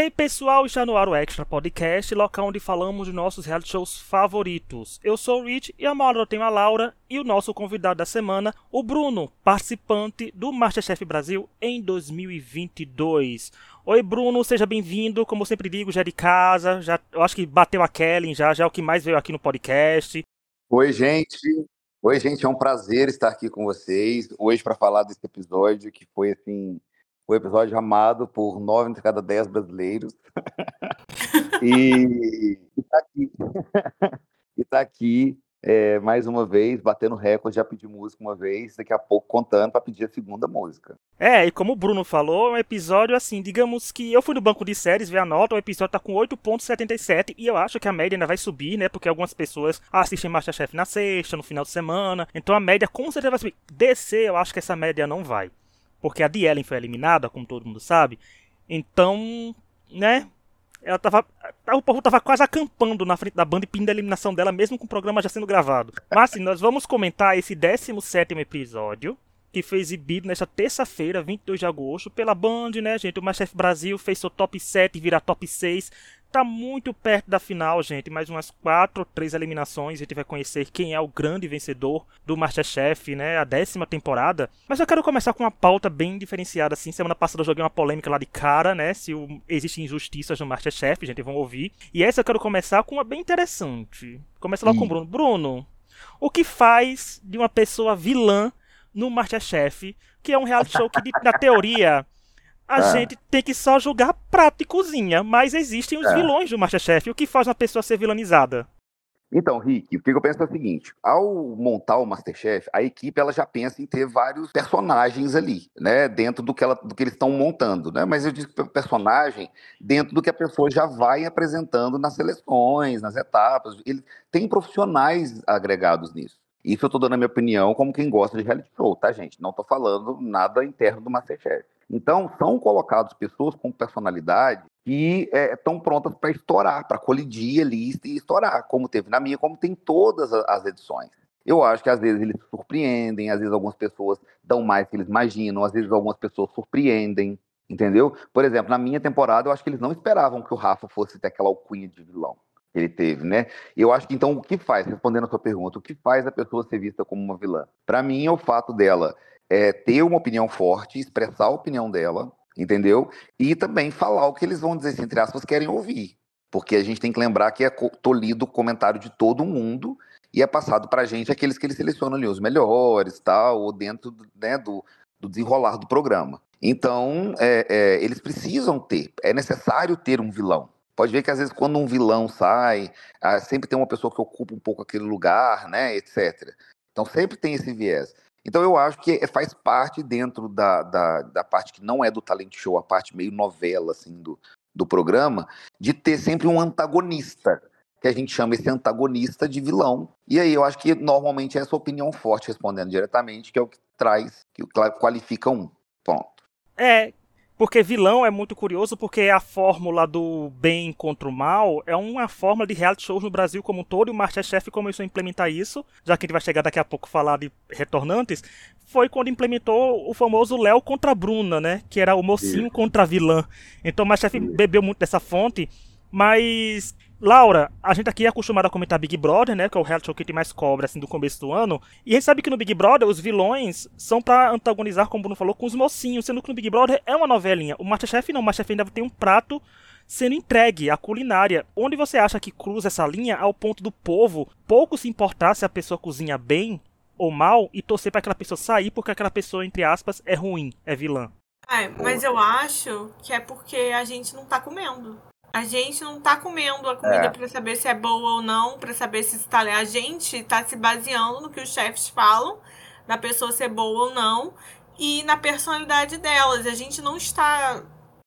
Hey pessoal, está no ar o Extra Podcast, local onde falamos de nossos reality shows favoritos. Eu sou o Rich e a Maura tem a Laura e o nosso convidado da semana, o Bruno, participante do Masterchef Brasil em 2022. Oi Bruno, seja bem-vindo, como eu sempre digo, já é de casa, já, eu acho que bateu a Kellen já, já é o que mais veio aqui no podcast. Oi gente, oi gente, é um prazer estar aqui com vocês hoje para falar desse episódio que foi assim o episódio amado por nove entre cada dez brasileiros. e está aqui, e tá aqui é, mais uma vez, batendo recorde, já pedi música uma vez, daqui a pouco contando para pedir a segunda música. É, e como o Bruno falou, é um episódio assim, digamos que eu fui no banco de séries ver a nota, o episódio tá com 8.77 e eu acho que a média ainda vai subir, né? Porque algumas pessoas assistem Masterchef na sexta, no final de semana, então a média com certeza vai subir. Descer, eu acho que essa média não vai porque a de Ellen foi eliminada, como todo mundo sabe. Então, né? Ela tava. O povo tava quase acampando na frente da banda e pedindo a eliminação dela, mesmo com o programa já sendo gravado. Mas assim, nós vamos comentar esse 17 episódio, que foi exibido nesta terça-feira, 22 de agosto, pela Band, né, gente? O Masterchef Brasil fez seu top 7 virar top 6 Tá muito perto da final, gente. Mais umas quatro ou três eliminações. A gente vai conhecer quem é o grande vencedor do Masterchef, né? A décima temporada. Mas eu quero começar com uma pauta bem diferenciada, assim. Semana passada eu joguei uma polêmica lá de cara, né? Se o... existem injustiças no Masterchef, gente. Vão ouvir. E essa eu quero começar com uma bem interessante. Começa lá com o Bruno. Bruno, o que faz de uma pessoa vilã no Masterchef, que é um reality show que, na teoria a é. gente tem que só julgar prato e cozinha, mas existem os é. vilões do Masterchef. O que faz uma pessoa ser vilanizada? Então, Rick, o que eu penso é o seguinte: ao montar o Masterchef, a equipe ela já pensa em ter vários personagens ali, né, dentro do que, ela, do que eles estão montando, né? Mas eu digo personagem dentro do que a pessoa já vai apresentando nas seleções, nas etapas. Ele tem profissionais agregados nisso. Isso eu estou dando a minha opinião como quem gosta de reality show, tá, gente? Não estou falando nada interno do Masterchef. Então, são colocados pessoas com personalidade que estão é, prontas para estourar, para colidir ali e estourar, como teve na minha, como tem todas as edições. Eu acho que às vezes eles surpreendem, às vezes algumas pessoas dão mais que eles imaginam, às vezes algumas pessoas surpreendem, entendeu? Por exemplo, na minha temporada, eu acho que eles não esperavam que o Rafa fosse ter aquela alcunha de vilão ele teve, né? Eu acho que então o que faz, respondendo a sua pergunta, o que faz a pessoa ser vista como uma vilã? Para mim é o fato dela é, ter uma opinião forte, expressar a opinião dela, entendeu? E também falar o que eles vão dizer, entre aspas, querem ouvir. Porque a gente tem que lembrar que é tolhido o comentário de todo mundo e é passado para a gente aqueles que eles selecionam ali, os melhores, tal, ou dentro né, do, do desenrolar do programa. Então, é, é, eles precisam ter, é necessário ter um vilão. Pode ver que às vezes quando um vilão sai, ah, sempre tem uma pessoa que ocupa um pouco aquele lugar, né, etc. Então sempre tem esse viés. Então eu acho que faz parte dentro da, da, da, parte que não é do talent show, a parte meio novela assim do, do programa, de ter sempre um antagonista, que a gente chama esse antagonista de vilão. E aí eu acho que normalmente é essa opinião forte, respondendo diretamente, que é o que traz, que qualifica um. Ponto. É, porque vilão é muito curioso, porque a fórmula do bem contra o mal é uma fórmula de reality shows no Brasil como um todo, e o Masterchef começou a implementar isso, já que a gente vai chegar daqui a pouco falar de retornantes, foi quando implementou o famoso Léo contra a Bruna, né? Que era o mocinho contra a vilã. Então o Masterchef bebeu muito dessa fonte, mas Laura, a gente aqui é acostumado a comentar Big Brother, né? Que é o reality show que tem mais cobra, assim, do começo do ano. E a gente sabe que no Big Brother os vilões são para antagonizar, como o Bruno falou, com os mocinhos. Sendo que no Big Brother é uma novelinha. O Masterchef não. O Masterchef ainda tem um prato sendo entregue, a culinária. Onde você acha que cruza essa linha ao ponto do povo pouco se importar se a pessoa cozinha bem ou mal e torcer para aquela pessoa sair porque aquela pessoa, entre aspas, é ruim, é vilã? É, mas eu acho que é porque a gente não tá comendo. A gente não tá comendo a comida é. para saber se é boa ou não, para saber se está. A gente tá se baseando no que os chefes falam, da pessoa ser boa ou não, e na personalidade delas. A gente não está.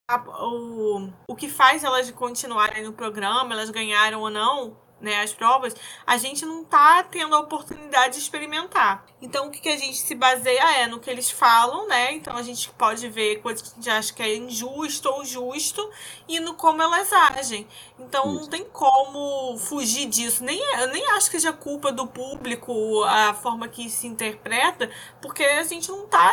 A, o, o que faz elas continuarem no programa, elas ganharam ou não, né, as provas, a gente não tá tendo a oportunidade de experimentar. Então, o que, que a gente se baseia é no que eles falam, né? Então, a gente pode ver coisas que a gente acha que é injusto ou justo e no como elas agem. Então, não tem como fugir disso. Nem, eu nem acho que seja culpa do público a forma que se interpreta, porque a gente não tá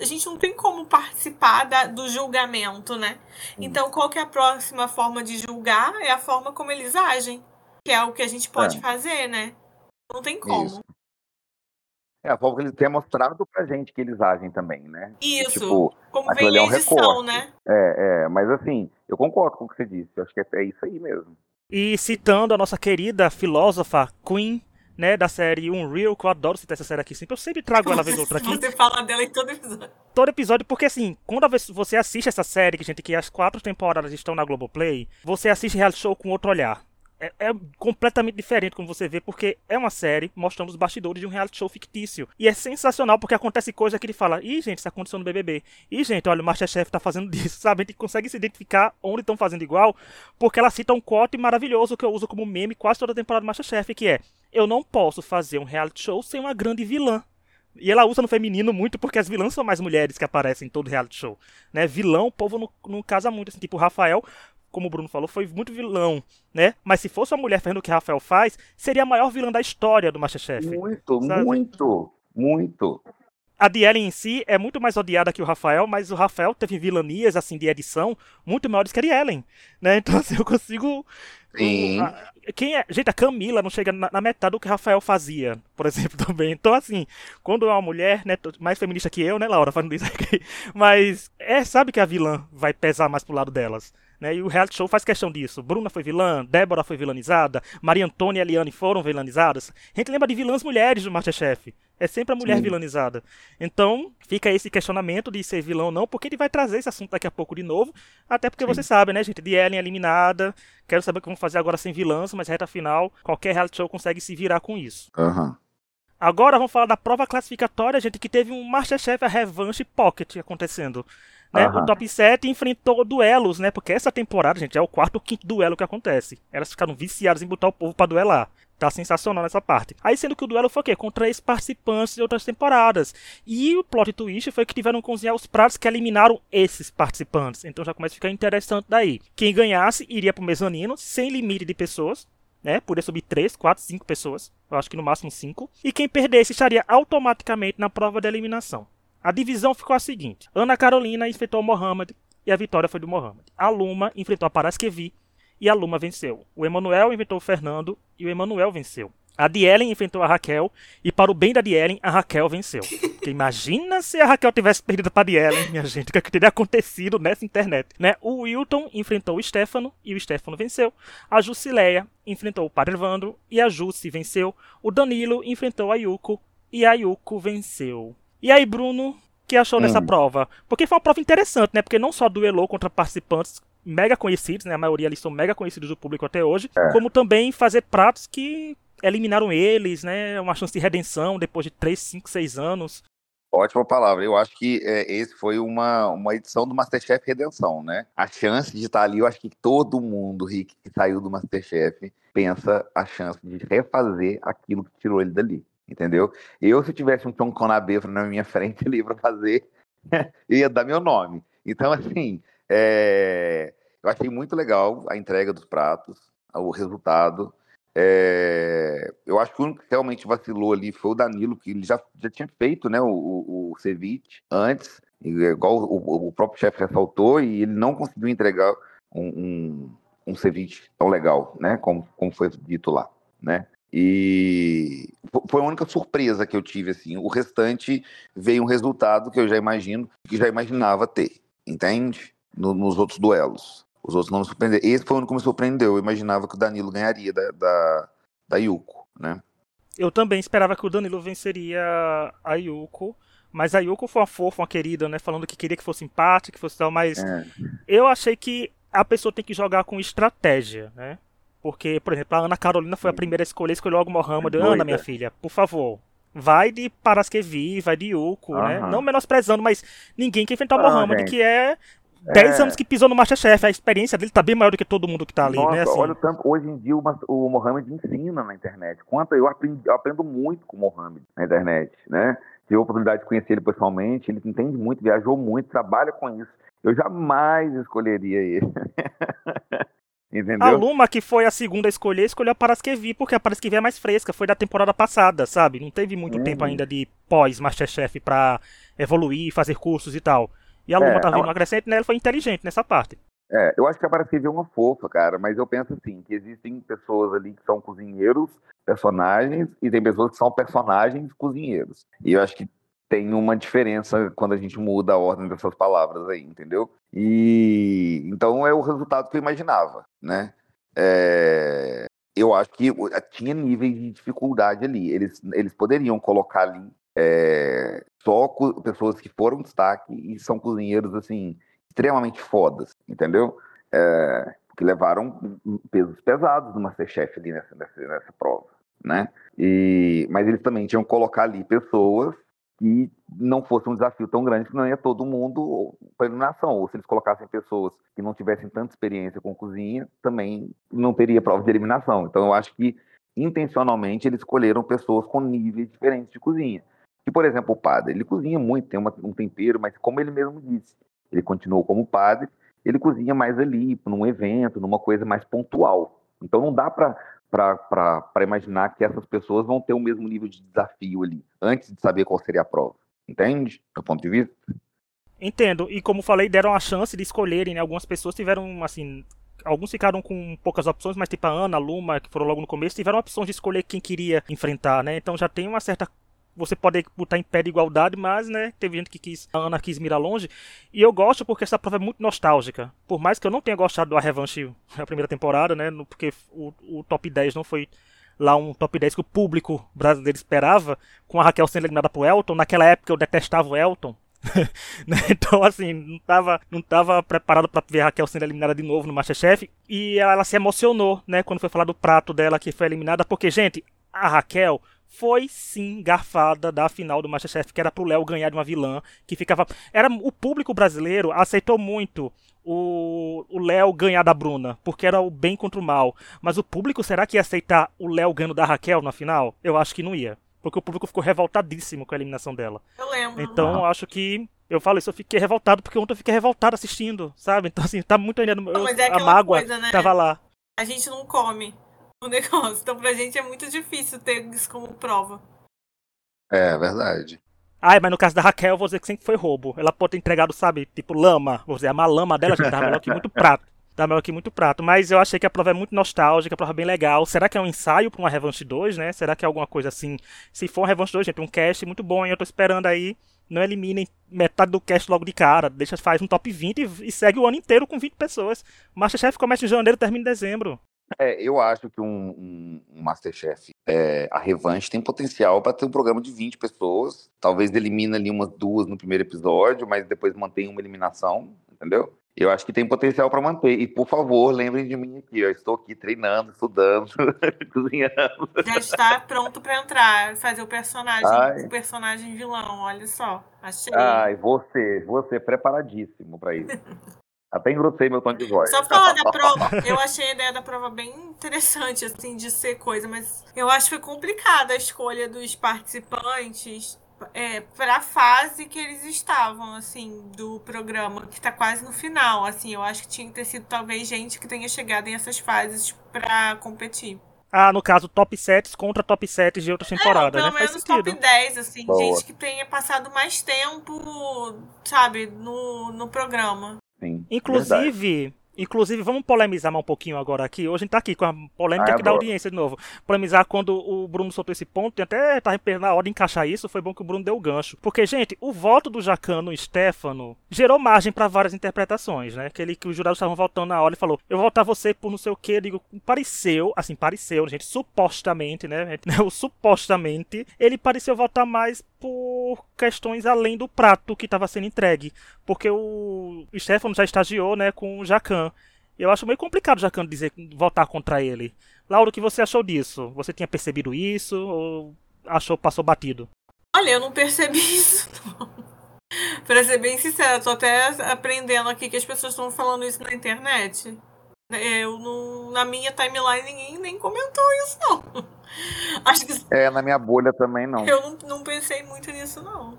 a gente não tem como participar da, do julgamento, né? Então, qual que é a próxima forma de julgar? É a forma como eles agem, que é o que a gente pode é. fazer, né? Não tem como. Isso. É a forma que eles têm mostrado pra gente que eles agem também, né? Isso. Tipo, como vem é um edição, recorte. né? É, é, mas assim, eu concordo com o que você disse. Eu acho que é, é isso aí mesmo. E citando a nossa querida filósofa Queen, né, da série Unreal, que eu adoro citar essa série aqui sempre. Eu sempre trago ela vez ou outra aqui. Você fala dela em todo episódio. Todo episódio, porque assim, quando você assiste essa série, que gente que as quatro temporadas estão na Globoplay, você assiste reality show com outro olhar é, é, completamente diferente como você vê, porque é uma série mostrando os bastidores de um reality show fictício. E é sensacional porque acontece coisa que ele fala: ih, gente, isso aconteceu no BBB. Ih, gente, olha, o Masterchef tá fazendo disso, sabe? A gente consegue se identificar onde estão fazendo igual, porque ela cita um corte maravilhoso que eu uso como meme quase toda a temporada do Masterchef, que é: eu não posso fazer um reality show sem uma grande vilã. E ela usa no feminino muito porque as vilãs são mais mulheres que aparecem em todo reality show. Né? Vilão, o povo não, não casa muito. Assim, tipo, o Rafael como o Bruno falou, foi muito vilão, né? Mas se fosse uma mulher fazendo o que Rafael faz, seria a maior vilã da história do Masterchef. Muito, sabe? muito, muito. A Dielen em si é muito mais odiada que o Rafael, mas o Rafael teve vilanias, assim, de edição muito maiores que a Dielen, né? Então, assim, eu consigo... Sim. Quem é... Gente, a Camila não chega na, na metade do que o Rafael fazia, por exemplo, também. Então, assim, quando é uma mulher, né, mais feminista que eu, né, Laura, falando isso aqui, mas é, sabe que a vilã vai pesar mais pro lado delas. Né? E o reality show faz questão disso. Bruna foi vilã, Débora foi vilanizada, Maria Antônia e Eliane foram vilanizadas. A gente lembra de vilãs mulheres do Masterchef. É sempre a mulher Sim. vilanizada. Então, fica esse questionamento de ser vilão ou não, porque ele vai trazer esse assunto daqui a pouco de novo. Até porque Sim. você sabe, né, gente? De Ellen eliminada. Quero saber o que vão fazer agora sem vilãs, mas reta final, qualquer reality show consegue se virar com isso. Uhum. Agora vamos falar da prova classificatória, gente, que teve um Masterchef a Revanche Pocket acontecendo. Né? Uhum. O top 7 enfrentou duelos, né? Porque essa temporada, gente, é o quarto ou quinto duelo que acontece. Elas ficaram viciadas em botar o povo para duelar. Tá sensacional nessa parte. Aí sendo que o duelo foi o quê? Com três participantes de outras temporadas. E o plot twist foi que tiveram que cozinhar os pratos que eliminaram esses participantes. Então já começa a ficar interessante daí. Quem ganhasse iria pro mezanino, sem limite de pessoas. Né? Poderia subir 3, 4, 5 pessoas. Eu acho que no máximo 5. E quem perdesse estaria automaticamente na prova de eliminação. A divisão ficou a seguinte: Ana Carolina enfrentou o Mohamed e a vitória foi do Mohamed. A Luma enfrentou a Paraskevi e a Luma venceu. O Emanuel enfrentou o Fernando e o Emanuel venceu. A Dielen enfrentou a Raquel e para o bem da Dielen, a Raquel venceu. Porque imagina se a Raquel tivesse perdido para a Dielen, minha gente, o que, teria acontecido nessa internet, né? O Wilton enfrentou o Stefano e o Stefano venceu. A Jusileia enfrentou o Padre Evandro e a Jussi venceu. O Danilo enfrentou a Yuko e a Yuko venceu. E aí, Bruno, que achou hum. dessa prova? Porque foi uma prova interessante, né? Porque não só duelou contra participantes mega conhecidos, né? A maioria ali são mega conhecidos do público até hoje, é. como também fazer pratos que eliminaram eles, né? Uma chance de redenção depois de 3, 5, 6 anos. Ótima palavra. Eu acho que é, esse foi uma, uma edição do Masterchef Redenção, né? A chance de estar ali, eu acho que todo mundo, Rick, que saiu do Masterchef, pensa a chance de refazer aquilo que tirou ele dali entendeu? Eu, se tivesse um Tom Conabe na minha frente ali para fazer, ia dar meu nome. Então, assim, é... eu achei muito legal a entrega dos pratos, o resultado. É... Eu acho que o único que realmente vacilou ali foi o Danilo, que ele já, já tinha feito né, o, o, o ceviche antes, igual o, o próprio chefe ressaltou, e ele não conseguiu entregar um, um, um ceviche tão legal, né, como, como foi dito lá, né? E foi a única surpresa que eu tive, assim. O restante veio um resultado que eu já imagino, que já imaginava ter, entende? No, nos outros duelos. Os outros não me surpreenderam. Esse foi o único que me surpreendeu. Eu imaginava que o Danilo ganharia da, da, da Yuko, né? Eu também esperava que o Danilo venceria a Yuko. Mas a Yuko foi uma fofa, uma querida, né? Falando que queria que fosse empate, que fosse tal, mas é. eu achei que a pessoa tem que jogar com estratégia, né? Porque, por exemplo, a Ana Carolina foi a primeira a escolher, escolheu logo Mohamed. É Ana, minha filha, por favor, vai de Paraskevi, vai de Yuko, uhum. né? Não menosprezando, mas ninguém quer enfrentar o ah, Mohamed, que é 10 é... anos que pisou no Masterchef. A experiência dele tá bem maior do que todo mundo que tá ali, Nossa, né? Assim... Olha o tanto, hoje em dia o, o Mohamed ensina na internet. Quanto eu, aprendi, eu aprendo muito com o Mohamed na internet, né? Tive a oportunidade de conhecer ele pessoalmente, ele entende muito, viajou muito, trabalha com isso. Eu jamais escolheria ele. Entendeu? A Luma, que foi a segunda a escolher, escolheu a Paraskevi, porque a Paraskevi é mais fresca, foi da temporada passada, sabe? Não teve muito Uhum. tempo ainda de pós-Masterchef pra evoluir, fazer cursos e tal. E a Luma É, tá vindo a- acrescente, né? Ela foi inteligente nessa parte. É, eu acho que a Paraskevi é uma fofa, cara, mas eu penso assim, que existem pessoas ali que são cozinheiros, personagens, e tem pessoas que são personagens cozinheiros. E eu acho que tem uma diferença quando a gente muda a ordem dessas palavras aí, entendeu? E então é o resultado que eu imaginava, né? É, eu acho que tinha níveis de dificuldade ali. Eles, eles poderiam colocar ali é, só pessoas que foram destaque e são cozinheiros assim extremamente fodas, entendeu? É, que levaram pesos pesados no Masterchef ali nessa, nessa, nessa prova, né? E, mas eles também tinham que colocar ali pessoas que não fosse um desafio tão grande que não ia todo mundo para eliminação. Ou se eles colocassem pessoas que não tivessem tanta experiência com cozinha, também não teria prova de eliminação. Então eu acho que intencionalmente eles escolheram pessoas com níveis diferentes de cozinha. E, por exemplo, o padre, ele cozinha muito, tem uma- um tempero, mas como ele mesmo disse, ele continuou como padre, ele cozinha mais ali, num evento, numa coisa mais pontual. Então não dá para imaginar que essas pessoas vão ter o mesmo nível de desafio ali, antes de saber qual seria a prova. Entende? Do ponto de vista? Entendo. E como falei, deram a chance de escolherem, né? Algumas pessoas tiveram, assim. Alguns ficaram com poucas opções, mas tipo a Ana, a Luma, que foram logo no começo, tiveram opções de escolher quem queria enfrentar, né? Então já tem uma certa. Você pode botar em pé de igualdade, mas, né, teve gente que quis. A Ana quis mirar longe. E eu gosto porque essa prova é muito nostálgica. Por mais que eu não tenha gostado do A Revanche a primeira temporada, né? Porque o, o top 10 não foi lá um top 10 que o público brasileiro esperava, com a Raquel sendo eliminada pro Elton. Naquela época eu detestava o Elton. né? Então, assim, não tava, não tava preparado pra ver a Raquel sendo eliminada de novo no Masterchef. E ela se emocionou, né, quando foi falar do prato dela que foi eliminada, porque, gente, a Raquel foi sim garfada da final do Masterchef, que era pro Léo ganhar de uma vilã, que ficava. Era o público brasileiro aceitou muito o o Léo ganhar da Bruna, porque era o bem contra o mal. Mas o público será que ia aceitar o Léo ganhando da Raquel na final? Eu acho que não ia. Porque o público ficou revoltadíssimo com a eliminação dela. Eu lembro. Então eu acho que. Eu falo isso, eu fiquei revoltado, porque ontem eu fiquei revoltado assistindo, sabe? Então, assim, tá muito ainda. Não, eu- mas é a aquela mágoa coisa, né? tava lá. A gente não come o negócio. Então pra gente é muito difícil ter isso como prova. É verdade. Ai, mas no caso da Raquel, eu vou dizer que sempre foi roubo. Ela pode ter entregado, sabe, tipo lama. Vou dizer, a má lama dela já tava melhor que muito prato. Tava melhor que muito prato. Mas eu achei que a prova é muito nostálgica, a prova é bem legal. Será que é um ensaio pra uma Revanche 2, né? Será que é alguma coisa assim? Se for uma Revanche 2, gente, um cast muito bom, hein? Eu tô esperando aí. Não eliminem metade do cast logo de cara. Deixa, faz um top 20 e, e segue o ano inteiro com 20 pessoas. Masterchef começa em janeiro e termina em dezembro. É, eu acho que um, um- um Masterchef, é, a revanche, tem potencial para ter um programa de 20 pessoas. Talvez elimine ali umas duas no primeiro episódio, mas depois mantém uma eliminação, entendeu? Eu acho que tem potencial para manter. E, por favor, lembrem de mim aqui. Eu estou aqui treinando, estudando, cozinhando. Já está pronto pra entrar, fazer o personagem, Ai. o personagem vilão, olha só. Achei. Ai, você, você preparadíssimo para isso. Até engrossei meu tom de voz. Só falar da prova, eu achei a ideia da prova bem interessante, assim, de ser coisa, mas eu acho que foi complicada a escolha dos participantes é, para a fase que eles estavam, assim, do programa, que tá quase no final, assim, eu acho que tinha que ter sido talvez gente que tenha chegado em essas fases pra competir. Ah, no caso, top 7 contra top 7 de outras Não, temporadas, pelo né? Menos sentido. top 10, assim, Boa. gente que tenha passado mais tempo, sabe, no, no programa. Sim, verdade. Inclusive, inclusive, vamos polemizar mais um pouquinho agora aqui. Hoje a gente tá aqui com a polêmica Ah, aqui da audiência de novo. Polemizar quando o Bruno soltou esse ponto, e até tava na hora de encaixar isso, foi bom que o Bruno deu o gancho. Porque, gente, o voto do Jacan no Stefano gerou margem pra várias interpretações, né? Aquele que os jurados estavam votando na hora e falou: Eu vou votar você por não sei o que. Eu digo, pareceu, assim, pareceu, gente, supostamente, né? O supostamente, ele pareceu votar mais por questões além do prato que estava sendo entregue. Porque o Stefano já estagiou, né, com o Jacan. Eu acho meio complicado o Jacan dizer votar contra ele. Laura, o que você achou disso? Você tinha percebido isso ou achou passou batido? Olha, eu não percebi isso, não. pra ser bem sincera, tô até aprendendo aqui que as pessoas estão falando isso na internet. Eu não, na minha timeline ninguém nem comentou isso, não. Acho que É, na minha bolha também não. eu não, não pensei muito nisso, não.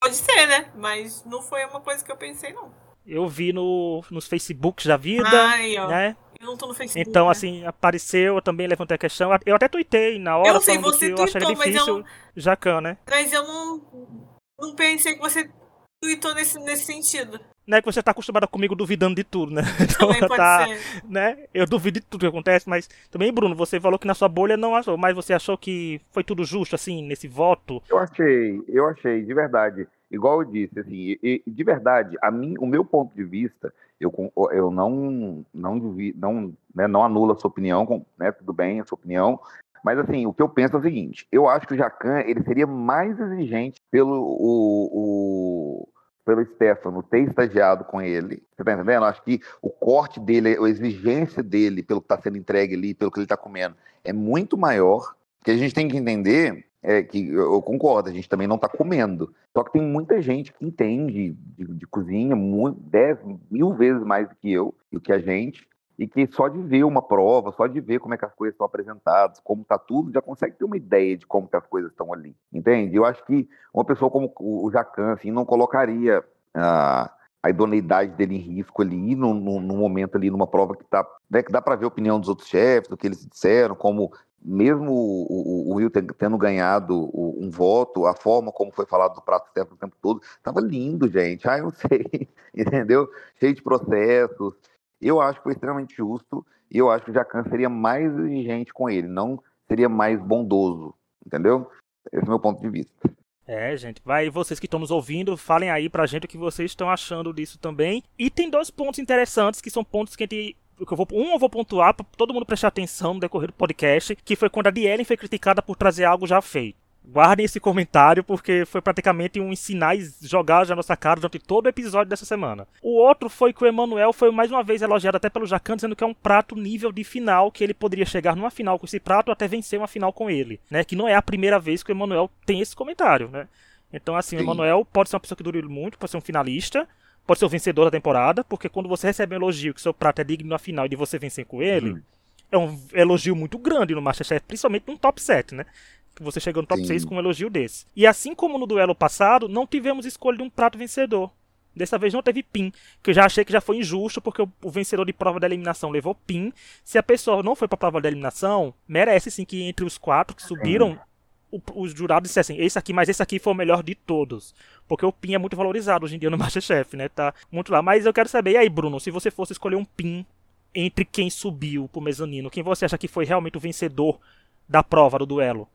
Pode ser, né? Mas não foi uma coisa que eu pensei, não. Eu vi no, nos Facebooks da vida, Ai, ó. né? Não tô no Facebook. Então, né? assim, apareceu, eu também levantei a questão. Eu até tuitei na hora Eu sei, você que eu acharia tuitou, mas difícil eu- Jacan, né? Mas eu não, não pensei que você tweetou nesse, nesse sentido. Não é que você tá acostumada comigo duvidando de tudo, né? Então, Também pode tá, ser. né? Eu duvido de tudo que acontece, mas também, Bruno, você falou que na sua bolha não achou, mas você achou que foi tudo justo, assim, nesse voto? Eu achei, eu achei, de verdade. Igual eu disse, assim, e- de verdade, a mim, o meu ponto de vista, eu, eu não, não, duvi- não, né, não anulo a sua opinião, né, tudo bem, a sua opinião, mas assim, o que eu penso é o seguinte, eu acho que o Jacan, ele seria mais exigente pelo o, o- pelo Stefano ter estagiado com ele, você tá entendendo? Acho que o corte dele, a exigência dele pelo que está sendo entregue ali, pelo que ele está comendo, é muito maior, que a gente tem que entender é que eu eu concordo, a gente também não está comendo. Só que tem muita gente que entende de, de cozinha muito, 10 mil vezes mais do que eu, do que a gente, e que só de ver uma prova, só de ver como é que as coisas estão apresentadas, como está tudo, já consegue ter uma ideia de como que as coisas estão ali. Entende? Eu acho que uma pessoa como o Jacan, assim, não colocaria a, a idoneidade dele em risco ali, no, no, no momento ali, numa prova que, tá, né, que dá para ver a opinião dos outros chefes, do que eles disseram, como mesmo o, o, Will ten- tendo ganhado um voto, a forma como foi falado do prato Stefano o tempo todo, tava lindo, gente. Ah, eu não sei, entendeu? Cheio de processos. Eu acho que foi extremamente justo e eu acho que o Jacan seria mais exigente com ele, não seria mais bondoso, entendeu? Esse é o meu ponto de vista. É, gente, vai vocês que estão nos ouvindo, falem aí pra gente o que vocês estão achando disso também. E tem dois pontos interessantes que são pontos que a gente que eu vou, um eu vou pontuar pra todo mundo prestar atenção no decorrer do podcast, que foi quando a Dielen foi criticada por trazer algo já feito. Guardem esse comentário porque foi praticamente um sinais jogados na nossa cara durante todo o episódio dessa semana. O outro foi que o Emanuel foi mais uma vez elogiado até pelo Jacan, dizendo que é um prato nível de final, que ele poderia chegar numa final com esse prato ou até vencer uma final com ele, né? Que não é a primeira vez que o Emanuel tem esse comentário, né? Então, assim, o Sim. Emanuel pode ser uma pessoa que dure muito, pode ser um finalista, pode ser o vencedor da temporada, porque quando você recebe um elogio que seu prato é digno na final e de você vencer com ele, Uhum. é um elogio muito grande no Masterchef, principalmente num top 7, né? Que você chegou no top Sim. 6 com um elogio desse. E assim como no duelo passado, não tivemos escolha de um prato vencedor. Dessa vez não teve PIN, que eu já achei que já foi injusto, porque o, vencedor de prova da eliminação levou PIN. Se a pessoa não foi pra prova da eliminação, merece sim que entre os quatro que subiram, o- os jurados dissessem, esse aqui, mas esse aqui foi o melhor de todos. Porque o PIN é muito valorizado hoje em dia no Masterchef, né? Tá muito lá. Mas eu quero saber, e aí, Bruno, se você fosse escolher um PIN entre quem subiu pro mezanino, quem você acha que foi realmente o vencedor da prova, do duelo?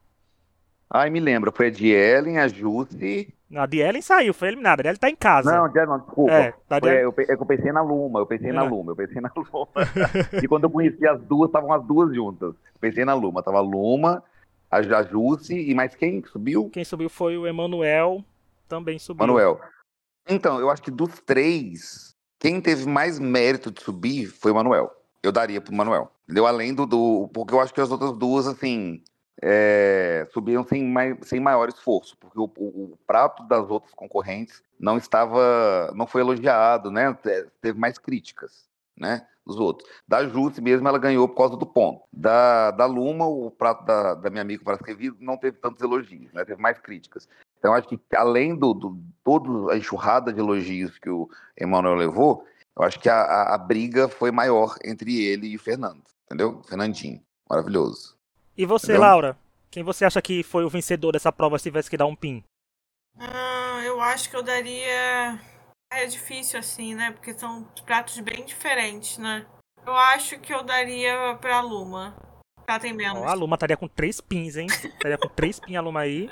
Ai, me lembra, foi a Dielen, a Jussi. A Dielen saiu, foi eliminada. A Dielen tá em casa. Não, Dielen não, desculpa. É, Foi- Dielen- eu, é eu pensei na Luma, eu pensei na É. Luma, eu pensei na Luma. e quando eu conheci as duas, estavam as duas juntas. Pensei na Luma, tava a Luma, a, Jussi e mais quem que subiu? Quem subiu foi o Emanuel, também subiu. Manuel. Então, eu acho que dos três, quem teve mais mérito de subir foi o Manuel. Eu daria pro Manuel. Entendeu? Além do, do. Porque eu acho que as outras duas, assim. É, subiram sem, mai, sem maior esforço, porque o, o- o prato das outras concorrentes não estava, não foi elogiado, né? Te- Teve mais críticas, né? Dos outros. Da Jusce mesmo, ela ganhou por causa do ponto. Da, da Luma, o prato da, da minha amiga Parasquevi não teve tantos elogios, né? Teve mais críticas. Então, acho que além do, do toda a enxurrada de elogios que o Emanuel levou, eu acho que a, a, a briga foi maior entre ele e o Fernando, entendeu? Fernandinho, maravilhoso. E você, Entendeu? Laura? Quem você acha que foi o vencedor dessa prova se tivesse que dar um PIN? Ah, eu acho que eu daria. É difícil assim, né? Porque são pratos bem diferentes, né? Eu acho que eu daria pra Luma. Ela tem menos. Ó, a Luma estaria com três pins, hein? Estaria com três pins a Luma aí.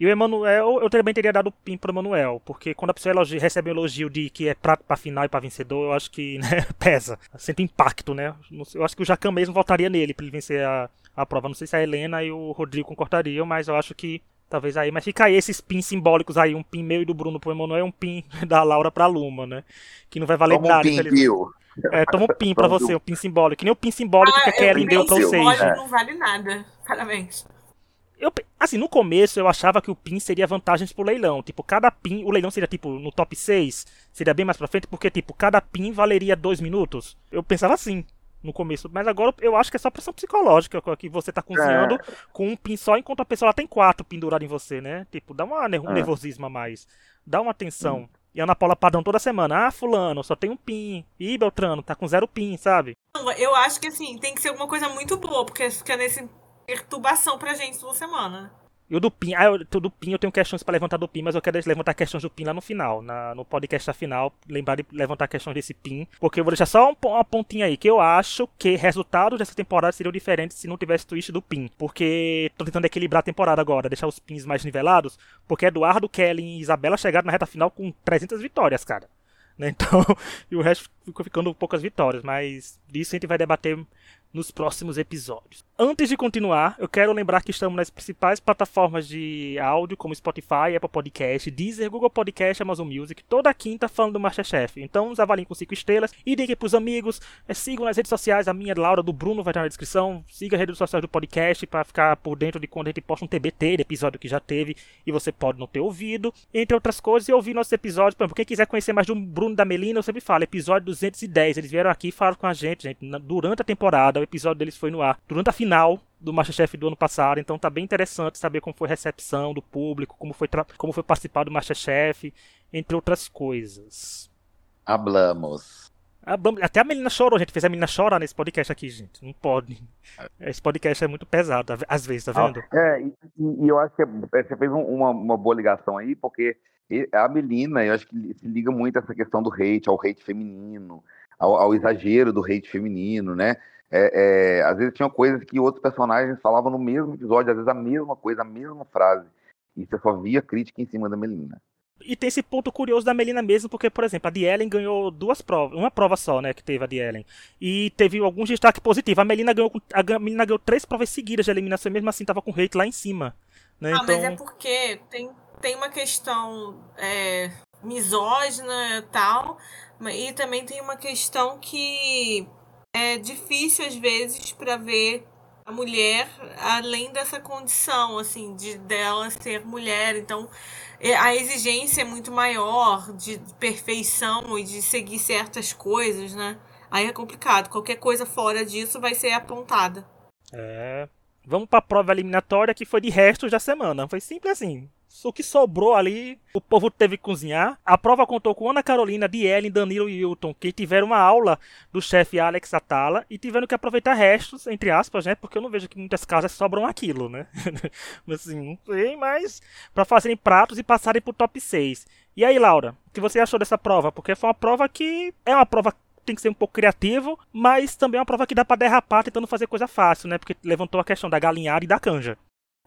E o Emanuel, eu também teria dado pin pro Emanuel, porque quando a pessoa elogia, recebe um elogio de que é prato pra final e pra vencedor, eu acho que né, pesa. Sente impacto, né? Eu acho que o Jacan mesmo votaria nele pra ele vencer a, a prova. Não sei se a Helena e o Rodrigo concordariam, mas eu acho que talvez aí. Mas fica aí esses pins simbólicos aí, um pin meu e do Bruno pro Emanuel e um pin da Laura pra Luma, né? Que não vai valer Toma um nada, pin, infelizmente. Pio. É, toma um pin pra você, um- um pin simbólico. Que nem o pin simbólico que a Kellen deu pra vocês. simbólico, não vale nada. Parabéns. Eu, assim, no começo eu achava que o PIN seria vantagens pro leilão. Tipo, cada PIN, o leilão seria tipo no top 6, seria bem mais pra frente, porque, tipo, cada PIN valeria 2 minutos. Eu pensava assim no começo, mas agora eu acho que é só pressão psicológica que você tá cozinhando com um PIN só, enquanto a pessoa lá tem quatro pendurados em você, né? Tipo, dá uma, um É. nervosismo a mais, dá uma tensão. E a Ana Paula Padrão toda semana, ah, fulano, só tem um pin. Ih, Beltrano, tá com zero pin, sabe? Eu acho que assim, tem que ser alguma coisa muito boa, porque fica nesse perturbação pra gente toda semana. E o do PIN, ah, eu, do PIN eu tenho questões para levantar do PIN, mas eu quero levantar questões do PIN lá no final, na, no podcast final, lembrar de levantar questões desse PIN, porque eu vou deixar só um, uma pontinha aí, que eu acho que resultados dessa temporada seriam diferentes se não tivesse twist do PIN, porque tô tentando equilibrar a temporada agora, deixar os PINs mais nivelados, porque Eduardo, Kelly e Isabela chegaram na reta final com 300 vitórias, cara. Né? Então, e o resto ficou ficando poucas vitórias, mas disso a gente vai debater nos próximos episódios. Antes de continuar, eu quero lembrar que estamos nas principais plataformas de áudio, como Spotify, Apple Podcast, Deezer, Google Podcast, Amazon Music, toda quinta falando do Masterchef. Então nos avaliem com 5 estrelas e deem para os amigos. É, sigam nas redes sociais, a minha, Laura, do Bruno vai estar na descrição. Siga as redes sociais do podcast para ficar por dentro de quando a gente posta um TBT, de episódio que já teve e você pode não ter ouvido. Entre outras coisas, e ouvir nossos episódios. Por exemplo, quem quiser conhecer mais do Bruno da Melina, eu sempre falo, episódio 210. Eles vieram aqui e falaram com a gente, gente, durante a temporada o episódio deles foi no ar durante a final do Masterchef do ano passado, então tá bem interessante saber como foi a recepção do público, como foi, como foi participar do Masterchef, entre outras coisas. Hablamos. Até a menina chorou, a gente fez a menina chorar nesse podcast aqui, gente. Não pode. Esse podcast é muito pesado, às vezes, tá vendo? Ah, é, e, e, eu acho que é, você fez uma, uma boa ligação aí, porque a Melina, eu acho que se liga muito a essa questão do hate, ao hate feminino, ao, ao exagero do hate feminino, né? É, é, às vezes tinham coisas que outros personagens falavam no mesmo episódio, às vezes a mesma coisa, a mesma frase. E você só via crítica em cima da Melina. E tem esse ponto curioso da Melina mesmo, porque, por exemplo, a de Ellen ganhou duas provas, uma prova só, né, que teve a de Ellen. E teve alguns destaques positivos. A Melina ganhou, a Melina ganhou três provas seguidas de eliminação, e mesmo assim tava com hate lá em cima. Né? Ah, então... mas é porque tem, tem uma questão é, misógina e tal, e também tem uma questão que é difícil às vezes para ver a mulher além dessa condição assim de dela ser mulher. Então é, a exigência é muito maior de perfeição e de seguir certas coisas né? Aí é complicado. Qualquer coisa fora disso vai ser apontada. É. Vamos para a prova eliminatória que foi de restos da semana. Foi simples assim o que sobrou ali, o povo teve que cozinhar. A prova contou com Ana Carolina, Dielen, Danilo e Hilton, que tiveram uma aula do chefe Alex Atala e tiveram que aproveitar restos, entre aspas, né? Porque eu não vejo que muitas casas sobram aquilo, né? assim, não sei, mas para fazerem pratos e passarem pro top 6. E aí, Laura, o que você achou dessa prova? Porque foi uma prova que é uma prova tem que ser um pouco criativo, mas também é uma prova que dá para derrapar tentando fazer coisa fácil, né? Porque levantou a questão da galinhada e da canja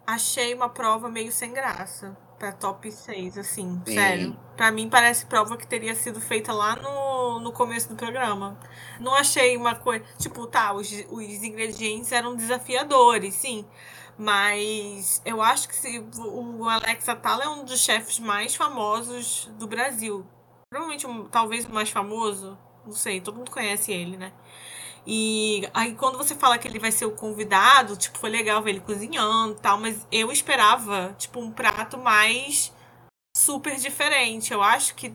achei uma prova meio sem graça pra top 6, assim, Sim. sério. Pra mim parece prova que teria sido feita lá no, no começo do programa. Não achei uma coisa. Tipo, tá, os, os ingredientes eram desafiadores, sim. Mas eu acho que se, o Alex Atala é um dos chefes mais famosos do Brasil. Provavelmente, um, talvez o mais famoso. Não sei, todo mundo conhece ele, né? E aí quando você fala que ele vai ser o convidado, tipo, foi legal ver ele cozinhando e tal, mas eu esperava, tipo, um prato mais super diferente. Eu acho que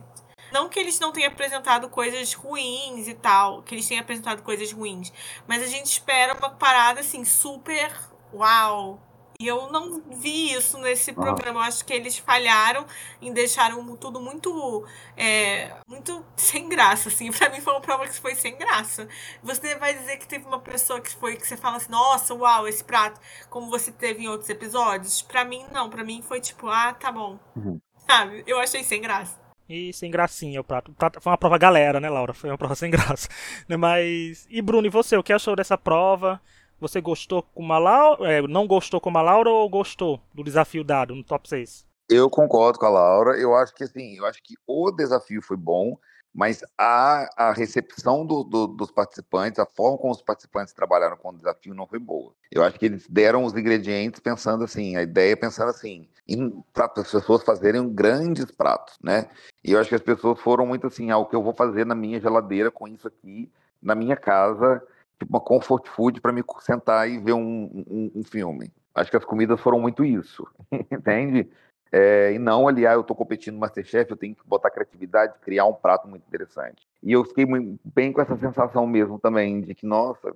não que eles não tenham apresentado coisas ruins e tal, que eles tenham apresentado coisas ruins, mas a gente espera uma parada assim super uau, e eu não vi isso nesse ah. programa. Eu acho que eles falharam em deixar tudo muito, é, muito sem graça, assim. Pra mim foi uma prova que foi sem graça. Você vai dizer que teve uma pessoa que foi que você fala assim, nossa, uau, esse prato, como você teve em outros episódios. Pra mim, não. Pra mim foi tipo, ah, tá bom. Uhum. Sabe? Eu achei sem graça. E sem gracinha o prato. Foi uma prova galera, né, Laura? Foi uma prova sem graça. Mas. E Bruno, e você? O que achou dessa prova? Você gostou com a Laura, é, não gostou com a Laura ou gostou do desafio dado no top 6? Eu concordo com a Laura. Eu acho que assim, eu acho que o desafio foi bom, mas a, a recepção do, do, dos participantes, a forma como os participantes trabalharam com o desafio não foi boa. Eu acho que eles deram os ingredientes pensando assim, a ideia pensando assim, para as pessoas fazerem grandes pratos, né? E eu acho que as pessoas foram muito assim, ah, o que eu vou fazer na minha geladeira com isso aqui, na minha casa, tipo uma comfort food para me sentar e ver um, um, um, filme. Acho que as comidas foram muito isso, entende? É, e não, aliás, eu estou competindo no Masterchef, eu tenho que botar criatividade, criar um prato muito interessante. E eu fiquei bem com essa sensação mesmo também, de que, nossa,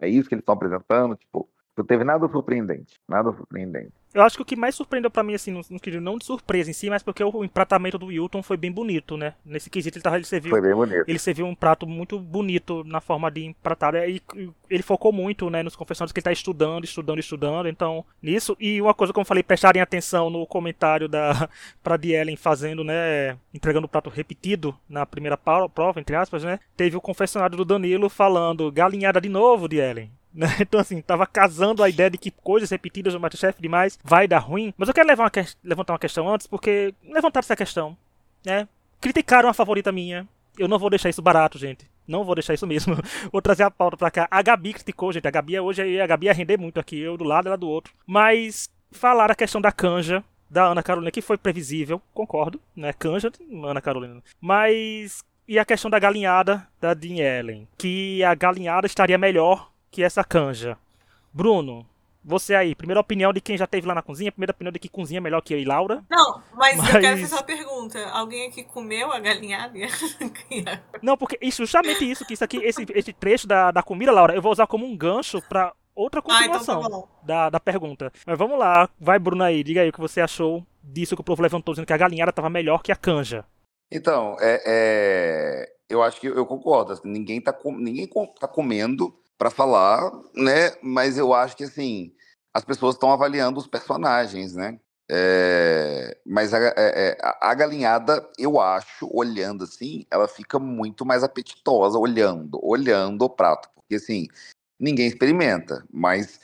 é isso que eles estão apresentando, tipo, Não teve nada surpreendente. Nada surpreendente. Eu acho que o que mais surpreendeu para mim, assim, não, não de surpresa em si, mas porque o empratamento do Wilton foi bem bonito, né? Nesse quesito ele, tava, ele serviu. Foi bem bonito. Ele serviu um prato muito bonito na forma de empratar. E ele focou muito, né, nos confessionários que ele tá estudando, estudando, estudando. Então, nisso. E uma coisa, como eu falei, prestarem atenção no comentário da pra Ellen fazendo, né? Entregando o prato repetido na primeira prova, entre aspas, né? Teve o confessionário do Danilo falando galinhada de novo, Ellen. Né? Então, assim, tava casando a ideia de que coisas repetidas no Masterchef demais vai dar ruim. Mas eu quero levar uma que... levantar uma questão antes, porque levantaram essa questão, né? Criticaram a favorita minha. Eu não vou deixar isso barato, gente. Não vou deixar isso mesmo. vou trazer a pauta pra cá. A Gabi criticou, gente. A Gabi hoje a Gabi ia render muito aqui. Eu do lado, ela do outro. Mas falaram a questão da canja da Ana Carolina, que foi previsível, concordo, né? Canja, Ana Carolina. Mas. E a questão da galinhada da Dean Ellen. Que a galinhada estaria melhor que essa canja. Bruno, você aí, primeira opinião de quem já teve lá na cozinha, primeira opinião de que cozinha melhor que eu e Laura. Não, mas, mas... eu quero fazer uma pergunta. Alguém aqui comeu a galinhada? Não, porque isso, justamente isso, que isso aqui, esse, esse trecho da, da comida, Laura, eu vou usar como um gancho pra outra continuação ah, então tá da, da pergunta. Mas vamos lá, vai Bruno aí, diga aí o que você achou disso que o povo levantou, dizendo que a galinhada tava melhor que a canja. Então, é, é... eu acho que eu concordo. Ninguém tá, com... ninguém tá comendo para falar, né? Mas eu acho que assim as pessoas estão avaliando os personagens, né? É, mas a, é, é a, galinhada, eu acho, olhando assim, ela fica muito mais apetitosa olhando, olhando o prato, porque assim ninguém experimenta, mas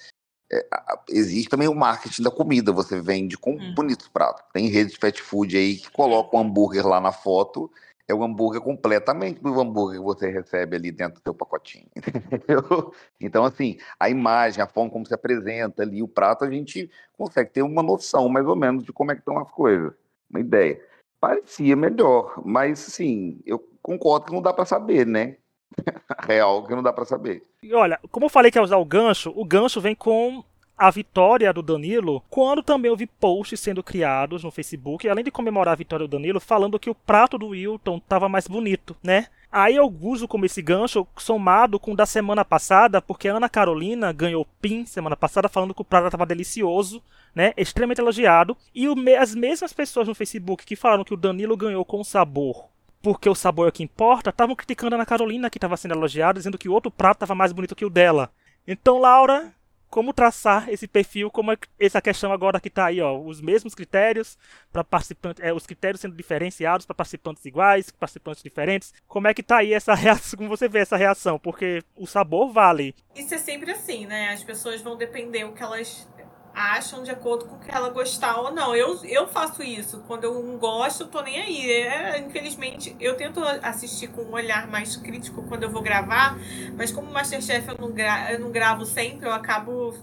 é, existe também o marketing da comida. Você vende com hum. bonitos pratos. Tem redes de fast food aí que colocam um hambúrguer lá na foto é o hambúrguer completamente do hambúrguer que você recebe ali dentro do seu pacotinho. Então, assim, a imagem, a forma como se apresenta ali o prato, a gente consegue ter uma noção mais ou menos de como é que estão as coisas, uma ideia. Parecia melhor, mas assim, eu concordo que não dá para saber, né? Real que não dá para saber. E olha, como eu falei que ia usar o gancho, o gancho vem com a vitória do Danilo, quando também vi posts sendo criados no Facebook, além de comemorar a vitória do Danilo, falando que o prato do Wilton estava mais bonito, né? Aí eu uso como esse gancho somado com o da semana passada, porque a Ana Carolina ganhou PIN semana passada falando que o prato estava delicioso, né? Extremamente elogiado. E o, as mesmas pessoas no Facebook que falaram que o Danilo ganhou com sabor porque o sabor é o que importa, estavam criticando a Ana Carolina que estava sendo elogiada, dizendo que o outro prato estava mais bonito que o dela. Então, Laura, como traçar esse perfil, como é essa questão agora que está aí, ó, os mesmos critérios para participantes, é, os critérios sendo diferenciados para participantes iguais, participantes diferentes. Como é que está aí essa reação, como você vê essa reação? Porque o sabor vale. Isso é sempre assim, né? As pessoas vão depender o que elas acham de acordo com o que ela gostar ou não. Eu, eu faço isso. Quando eu não gosto, eu tô nem aí. É, infelizmente, eu tento assistir com um olhar mais crítico quando eu vou gravar, mas como Masterchef eu não, gra eu não gravo sempre, eu acabo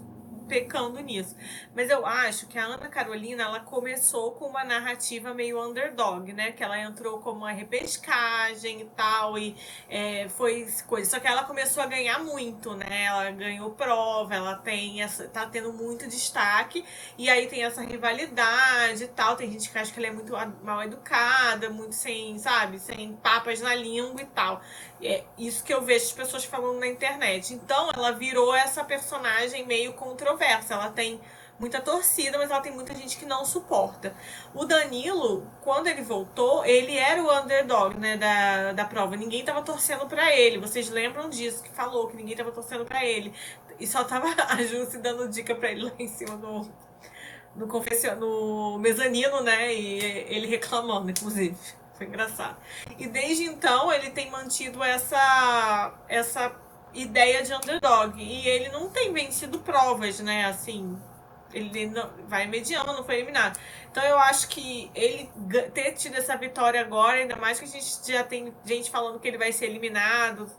pecando nisso. Mas eu acho que a Ana Carolina, ela começou com uma narrativa meio underdog, né? Que ela entrou como uma repescagem e tal, e é, foi coisa. Só que ela começou a ganhar muito, né? Ela ganhou prova, ela tem essa, tá tendo muito destaque, e aí tem essa rivalidade e tal. Tem gente que acha que ela é muito mal educada, muito sem, sabe, sem papas na língua e tal. É isso que eu vejo as pessoas falando na internet. Então, ela virou essa personagem meio controversa. Ela tem muita torcida, mas ela tem muita gente que não suporta. O Danilo, quando ele voltou, ele era o underdog, né, da, da prova. Ninguém tava torcendo para ele. Vocês lembram disso, que falou que ninguém tava torcendo para ele. E só tava a Jussi dando dica para ele lá em cima no, no, confession... no mezanino, né, e ele reclamando, inclusive. Foi engraçado. E desde então ele tem mantido essa, essa ideia de underdog. E ele não tem vencido provas, né? Assim, ele não, vai mediano, não foi eliminado. Então eu acho que ele ter tido essa vitória agora, ainda mais que a gente já tem gente falando que ele vai ser eliminado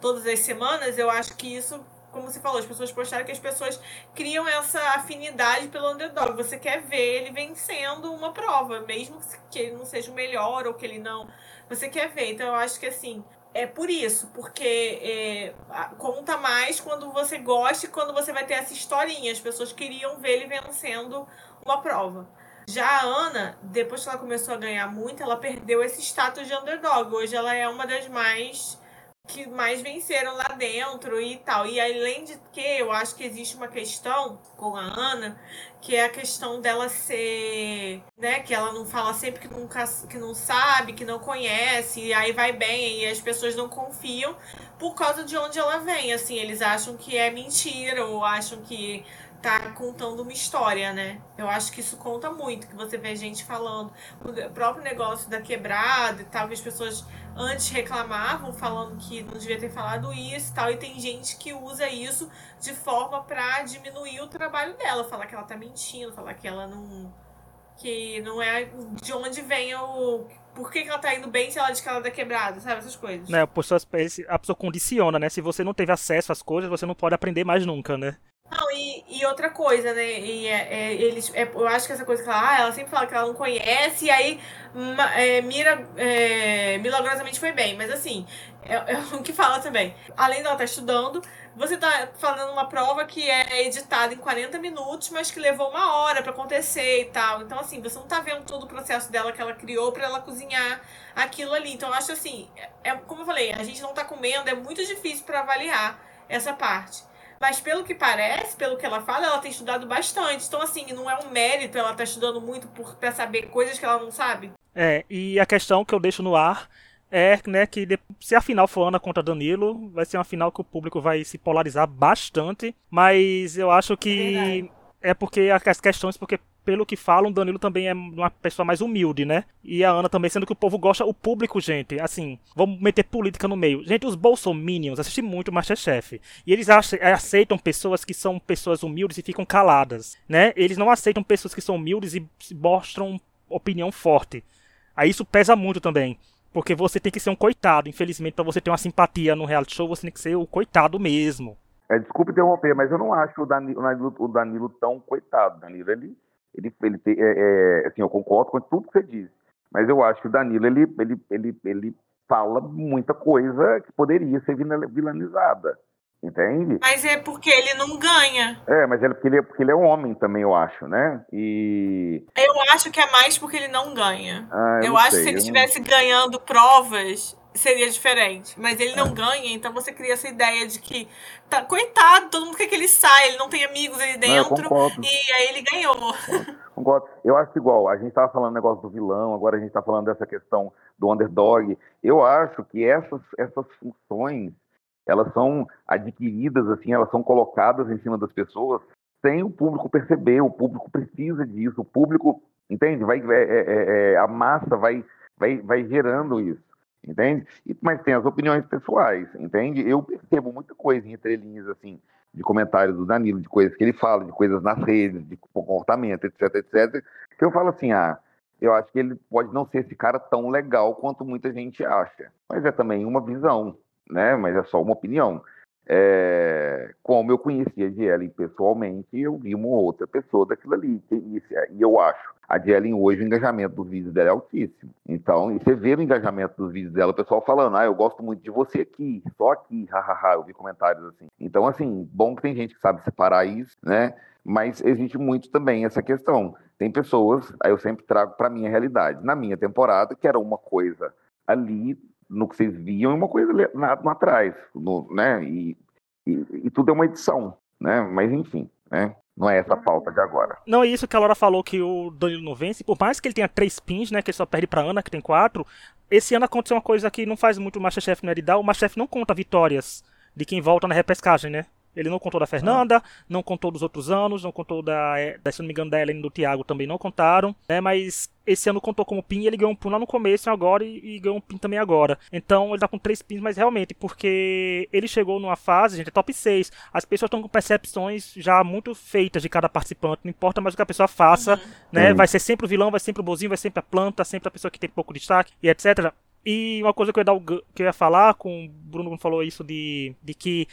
todas as semanas, eu acho que isso como você falou, as pessoas postaram que as pessoas criam essa afinidade pelo underdog. Você quer ver ele vencendo uma prova, mesmo que ele não seja o melhor ou que ele não. Você quer ver. Então eu acho que assim. É por isso, porque é, conta mais quando você gosta e quando você vai ter essa historinha. As pessoas queriam ver ele vencendo uma prova. Já a Ana, depois que ela começou a ganhar muito, ela perdeu esse status de underdog. Hoje ela é uma das mais que mais venceram lá dentro e tal. E além de que eu acho que existe uma questão com a Ana, que é a questão dela ser, né, que ela não fala sempre que nunca que não sabe, que não conhece, e aí vai bem e as pessoas não confiam por causa de onde ela vem, assim, eles acham que é mentira ou acham que tá contando uma história, né? Eu acho que isso conta muito, que você vê gente falando o próprio negócio da quebrada e tal, que as pessoas antes reclamavam, falando que não devia ter falado isso e tal, e tem gente que usa isso de forma para diminuir o trabalho dela, falar que ela tá mentindo, falar que ela não que não é de onde vem o por que, que ela tá indo bem se ela diz que ela tá quebrada, sabe? Essas coisas. Né, a pessoa, a pessoa condiciona, né? Se você não teve acesso às coisas, você não pode aprender mais nunca, né? Não, e, e outra coisa, né? E é, é, eles, é, eu acho que essa coisa que ela, ah, ela sempre fala que ela não conhece, e aí é, Mira é, milagrosamente foi bem. Mas assim, é, é, o que fala também. Além dela estar tá estudando, você tá fazendo uma prova que é editada em 40 minutos, mas que levou uma hora para acontecer e tal. Então, assim, você não tá vendo todo o processo dela que ela criou para ela cozinhar aquilo ali. Então, eu acho assim, é, como eu falei, a gente não tá comendo, é muito difícil para avaliar essa parte. Mas pelo que parece, pelo que ela fala, ela tem estudado bastante. Então, assim, não é um mérito ela estar tá estudando muito por, pra saber coisas que ela não sabe. É, e a questão que eu deixo no ar é né, que se a final for Ana contra Danilo, vai ser uma final que o público vai se polarizar bastante. Mas eu acho que é, é porque as questões, porque pelo que falam, Danilo também é uma pessoa mais humilde, né? E a Ana também, sendo que o povo gosta, o público, gente, assim, vamos meter política no meio. Gente, os bolsominions assistem muito Masterchef. E eles aceitam pessoas que são pessoas humildes e ficam caladas, né? Eles não aceitam pessoas que são humildes e mostram opinião forte. Aí isso pesa muito também. Porque você tem que ser um coitado, infelizmente, para você ter uma simpatia no reality show, você tem que ser o coitado mesmo. É, desculpe interromper, mas eu não acho o Danilo, o Danilo, o Danilo tão coitado. Danilo, ele ele, ele é, é, assim, eu concordo com tudo que você disse, mas eu acho que o Danilo ele, ele, ele, ele fala muita coisa que poderia ser vilanizada. Entende? Mas é porque ele não ganha. É, mas é porque ele, é, porque ele é um homem também, eu acho, né? E. Eu acho que é mais porque ele não ganha. Ah, eu, eu acho sei, que se ele estivesse não... ganhando provas, seria diferente. Mas ele não ganha, então você cria essa ideia de que, tá, coitado, todo mundo quer que ele saia, ele não tem amigos ali dentro. Não, e aí ele ganhou. Concordo. Eu acho igual, a gente estava falando negócio do vilão, agora a gente está falando dessa questão do underdog. Eu acho que essas, essas funções, elas são adquiridas, assim, elas são colocadas em cima das pessoas sem o público perceber, o público precisa disso, o público, entende? Vai, é, é, é, a massa vai, vai, vai gerando isso entende? E, mas tem as opiniões pessoais, entende? Eu percebo muita coisa em entrelinhas, assim, de comentários do Danilo, de coisas que ele fala, de coisas nas redes, de comportamento, etc, etc, que eu falo assim, ah, eu acho que ele pode não ser esse cara tão legal quanto muita gente acha. Mas é também uma visão, né? Mas é só uma opinião. É, como eu conhecia a Ellen pessoalmente, eu vi uma outra pessoa daquilo ali. E, e eu acho a Jelen hoje, o engajamento dos vídeos dela é altíssimo. Então, você vê o engajamento dos vídeos dela, o pessoal falando, ah, eu gosto muito de você aqui, só aqui, hahaha, eu vi comentários assim. Então, assim, bom que tem gente que sabe separar isso, né? Mas existe muito também essa questão. Tem pessoas, aí eu sempre trago para minha realidade, na minha temporada, que era uma coisa ali, no que vocês viam, e uma coisa lá, atrás, no, né? E, e, e tudo é uma edição, né? Mas enfim, né? Não é essa a pauta de agora. Não é isso que a Laura falou que o Danilo não vence. Por mais que ele tenha três pins, né? Que ele só perde pra Ana, que tem quatro. Esse ano aconteceu uma coisa que não faz muito o Masterchef no Eridal. O Masterchef não conta vitórias de quem volta na repescagem, né? Ele não contou da Fernanda, não contou dos outros anos, não contou da, é, da se não me engano, da Ellen e do Thiago também não contaram, né? Mas esse ano contou como pin e ele ganhou um pin lá no começo agora e, e, ganhou um pin também agora. Então ele tá com três pins, mas realmente, porque ele chegou numa fase, gente, é top 6. As pessoas estão com percepções já muito feitas de cada participante, não importa mais o que a pessoa faça, uhum. né? Uhum. Vai ser sempre o vilão, vai ser sempre o bozinho, vai ser sempre a planta, sempre a pessoa que tem pouco destaque e etc. E uma coisa que eu ia, dar, que eu ia falar, com o Bruno falou isso de, de que.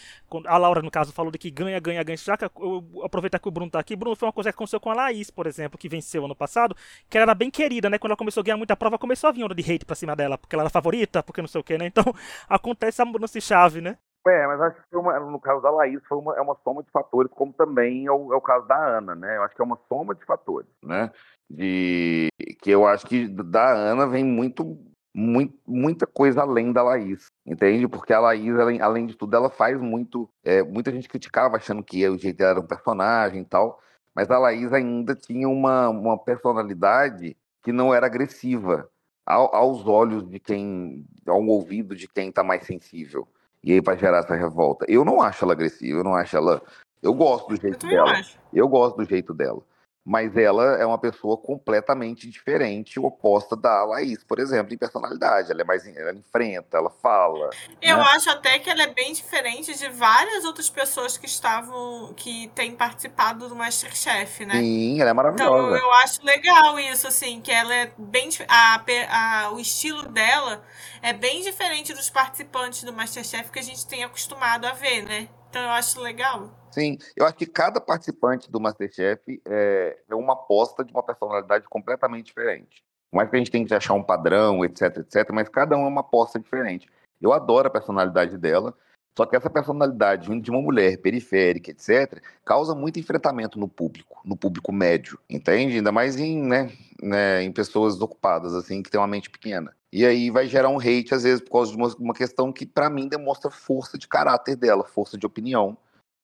A Laura, no caso, falou de que ganha, ganha, ganha. Já que eu aproveitar que o Bruno tá aqui, Bruno foi uma coisa que aconteceu com a Laís, por exemplo, que venceu ano passado, que ela era bem querida, né? Quando ela começou a ganhar muita prova, começou a vir onda de hate pra cima dela, porque ela era favorita, porque não sei o que, né? Então acontece a mudança de chave, né? É, mas acho que uma, no caso da Laís foi uma, é uma soma de fatores, como também é o, é o caso da Ana, né? Eu acho que é uma soma de fatores, né? De que eu acho que da Ana vem muito muito, muita coisa além da Laís, entende? Porque a Laís, ela, além de tudo, ela faz muito. É, muita gente criticava achando que o jeito dela era um personagem e tal, mas a Laís ainda tinha uma, uma personalidade que não era agressiva ao, aos olhos de quem, ao ouvido de quem está mais sensível. E aí vai gerar essa revolta. Eu não acho ela agressiva, eu não acho ela. Eu gosto do jeito Eu dela. acho. Eu gosto do jeito dela. Mas ela é uma pessoa completamente diferente, oposta da Laís, por exemplo, em personalidade. Ela é mais. Ela enfrenta, ela fala. Eu né? acho até que ela é bem diferente de várias outras pessoas que estavam, que têm participado do Masterchef, né? Sim, ela é Então maravilhosa. eu acho legal isso, assim, que ela é bem. A, a- o estilo dela é bem diferente dos participantes do Masterchef que a gente tem acostumado a ver, né? Então eu acho legal. Sim, eu acho que cada participante do Masterchef é, é uma aposta de uma personalidade completamente diferente. Não é que a gente tem que achar um padrão, etc, etc, mas cada um é uma aposta diferente. Eu adoro a personalidade dela, só que essa personalidade de uma mulher periférica, etc, causa muito enfrentamento no público, no público médio, entende? Ainda mais em, né, né, em pessoas ocupadas, assim, que têm uma mente pequena. E aí vai gerar um hate, às vezes, por causa de uma, uma questão que, pra mim, demonstra força de caráter dela, força de opinião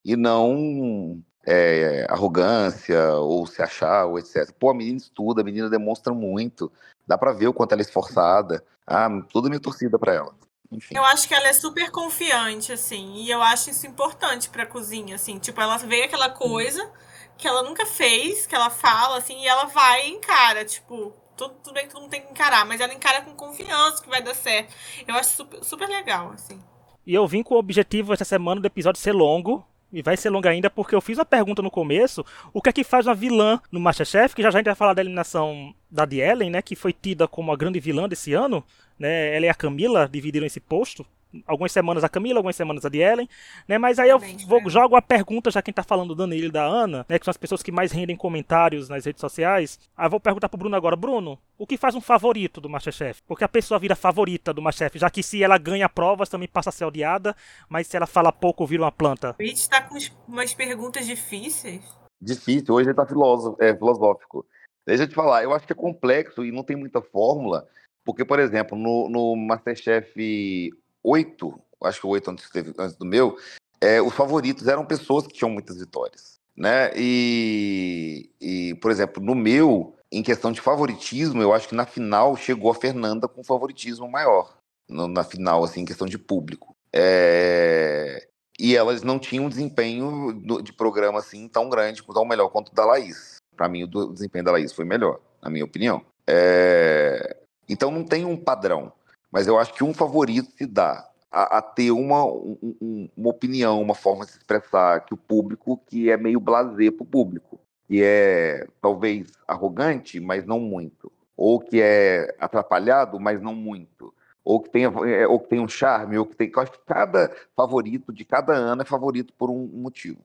e não é, arrogância ou se achar ou etc. Pô, a menina estuda, a menina demonstra muito, dá pra ver o quanto ela é esforçada. Ah, toda minha torcida pra ela. Enfim. Eu acho que ela é super confiante, assim, e eu acho isso importante pra cozinha, assim. Tipo, ela vê aquela coisa que ela nunca fez, que ela fala, assim, e ela vai e encara, tipo, tudo, tudo bem que todo mundo tem que encarar, mas ela encara com confiança que vai dar certo. Eu acho super, super legal, assim. E eu vim com o objetivo essa semana do episódio ser longo. E vai ser longo ainda porque eu fiz uma pergunta no começo: o que é que faz uma vilã no Masterchef? Que já já a gente vai falar da eliminação da de Ellen, né? Que foi tida como a grande vilã desse ano. Né? Ela e a Camila dividiram esse posto. Algumas semanas a Camila, algumas semanas a de Ellen, né? Mas aí eu vou, né? jogo a pergunta, já quem tá falando do Danilo e da Ana, né? Que são as pessoas que mais rendem comentários nas redes sociais. Aí eu vou perguntar pro Bruno agora, Bruno, o que faz um favorito do Masterchef? Porque a pessoa vira favorita do Masterchef, já que se ela ganha provas também passa a ser odiada, mas se ela fala pouco vira uma planta. A gente tá com umas perguntas difíceis. Difícil, hoje ele tá filósofo, é, filosófico. Deixa eu te falar, eu acho que é complexo e não tem muita fórmula, porque, por exemplo, no, no Masterchef 8, acho que o 8 antes, teve- antes do meu, é, os favoritos eram pessoas que tinham muitas vitórias, né? E, e, por exemplo, no meu, em questão de favoritismo, eu acho que na final chegou a Fernanda com favoritismo maior, no- na final, assim, em questão de público. É, e elas não tinham um desempenho do- de programa assim tão grande, tão melhor quanto o da Laís. Para mim, o do- desempenho da Laís foi melhor, na minha opinião. É, Então não tem um padrão, mas eu acho que um favorito se dá a, a ter uma, um- um- uma opinião, uma forma de se expressar que o público, que é meio blasé pro público, que é talvez arrogante, mas não muito, ou que é atrapalhado, mas não muito, ou que tem, é, ou que tem um charme, ou que tem. Eu acho que cada favorito de cada ano é favorito por um motivo.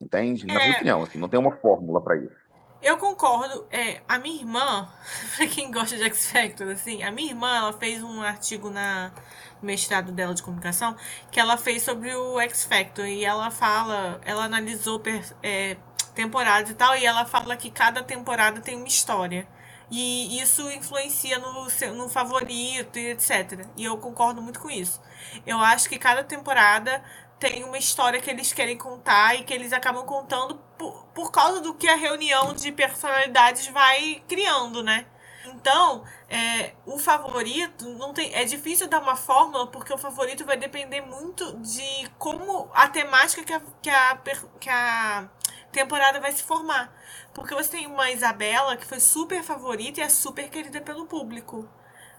Entende? Na minha É. opinião, assim, não tem uma fórmula para isso. Eu concordo. É, a minha irmã, pra quem gosta de X Factor, assim, a minha irmã, ela fez um artigo na no mestrado dela de comunicação que ela fez sobre o X Factor e ela fala, ela analisou per- é, temporadas e tal e ela fala que cada temporada tem uma história. E isso influencia no, no favorito e etc. E eu concordo muito com isso. Eu acho que cada temporada tem uma história que eles querem contar e que eles acabam contando por, por causa do que a reunião de personalidades vai criando, né? Então, é, o favorito não tem. É difícil dar uma fórmula, porque o favorito vai depender muito de como a temática que a, que a, que a temporada vai se formar. Porque você tem uma Isabela que foi super favorita e é super querida pelo público.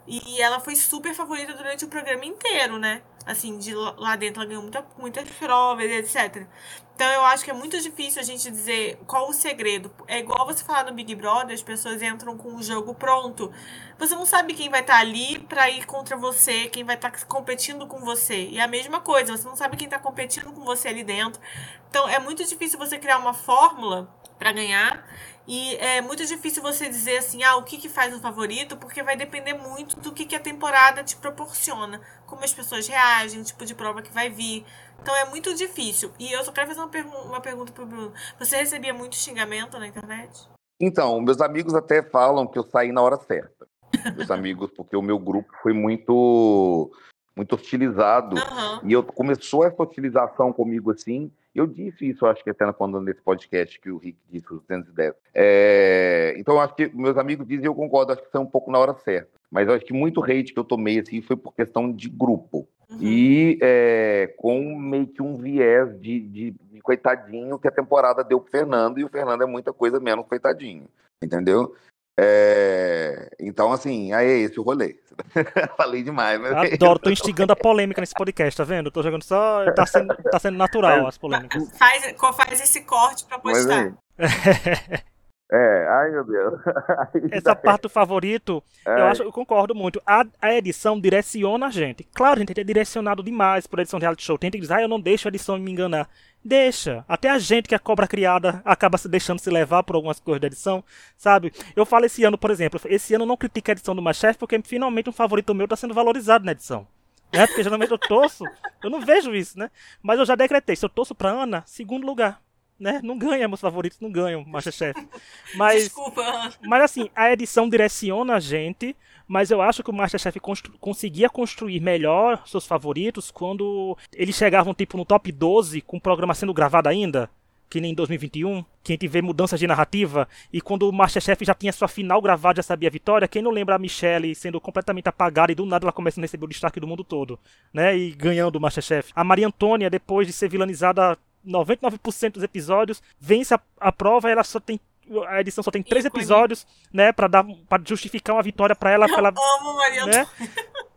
E ela foi super favorita durante o programa inteiro, né? Assim, de lá dentro ela ganhou muita, muitas provas, etc. Então eu acho que é muito difícil a gente dizer qual o segredo. É igual você falar no Big Brother, as pessoas entram com o jogo pronto. Você não sabe quem vai estar ali pra ir contra você, quem vai estar competindo com você. E a mesma coisa, você não sabe quem tá competindo com você ali dentro. Então é muito difícil você criar uma fórmula pra ganhar. E é muito difícil você dizer assim, ah, o que, que faz um favorito, porque vai depender muito do que, que a temporada te proporciona. Como as pessoas reagem, o tipo de prova que vai vir. Então é muito difícil. E eu só quero fazer uma, pergu uma pergunta pro Bruno. Você recebia muito xingamento na internet? Então, meus amigos até falam que eu saí na hora certa. meus amigos, porque o meu grupo foi muito muito hostilizado. Uhum. E eu começou essa hostilização comigo assim. Eu disse isso, acho que até quando nesse podcast que o Rick disse, os 210. É, então, acho que meus amigos dizem, eu concordo, acho que foi um pouco na hora certa. Mas acho que muito hate que eu tomei assim foi por questão de grupo. Uhum. E é, com meio que um viés de, de, de, coitadinho que a temporada deu pro Fernando, e o Fernando é muita coisa menos coitadinho. Entendeu? É, então, assim, aí é esse o rolê. Falei demais, né? Adoro, tô instigando a polêmica nesse podcast, tá vendo? Tô jogando só. Tá sendo, tá sendo natural as polêmicas. Faz, faz esse corte pra postar. É, ai meu Deus. Essa parte do favorito, é. eu, acho, eu concordo muito. A, a edição direciona a gente. Claro, a gente é direcionado demais por edição de reality show. Tem gente que diz, ah, eu não deixo a edição me enganar. Deixa. Até a gente que é cobra criada acaba se deixando se levar por algumas coisas da edição, sabe? Eu falo esse ano, por exemplo, esse ano eu não critico a edição do Machef porque finalmente um favorito meu tá sendo valorizado na edição. É, porque geralmente eu torço, eu não vejo isso, né? Mas eu já decretei, se eu torço pra Ana, segundo lugar né? Não ganha, meus favoritos não ganham Masterchef. Mas, Desculpa. Mas assim, a edição direciona a gente, mas eu acho que o Masterchef constru conseguia construir melhor seus favoritos quando eles chegavam tipo no top 12 com o programa sendo gravado ainda. Que nem em 2021, que a gente vê mudanças de narrativa, e quando o Masterchef já tinha sua final gravada, já sabia a vitória, quem não lembra a Michelle sendo completamente apagada e do nada ela começa a receber o destaque do mundo todo, né? E ganhando o Masterchef. A Maria Antônia, depois de ser vilanizada 99% dos episódios, vence a, a prova, ela só tem a edição só tem três episódios, né, para dar para justificar uma vitória para ela, Eu ela, amo Maria né?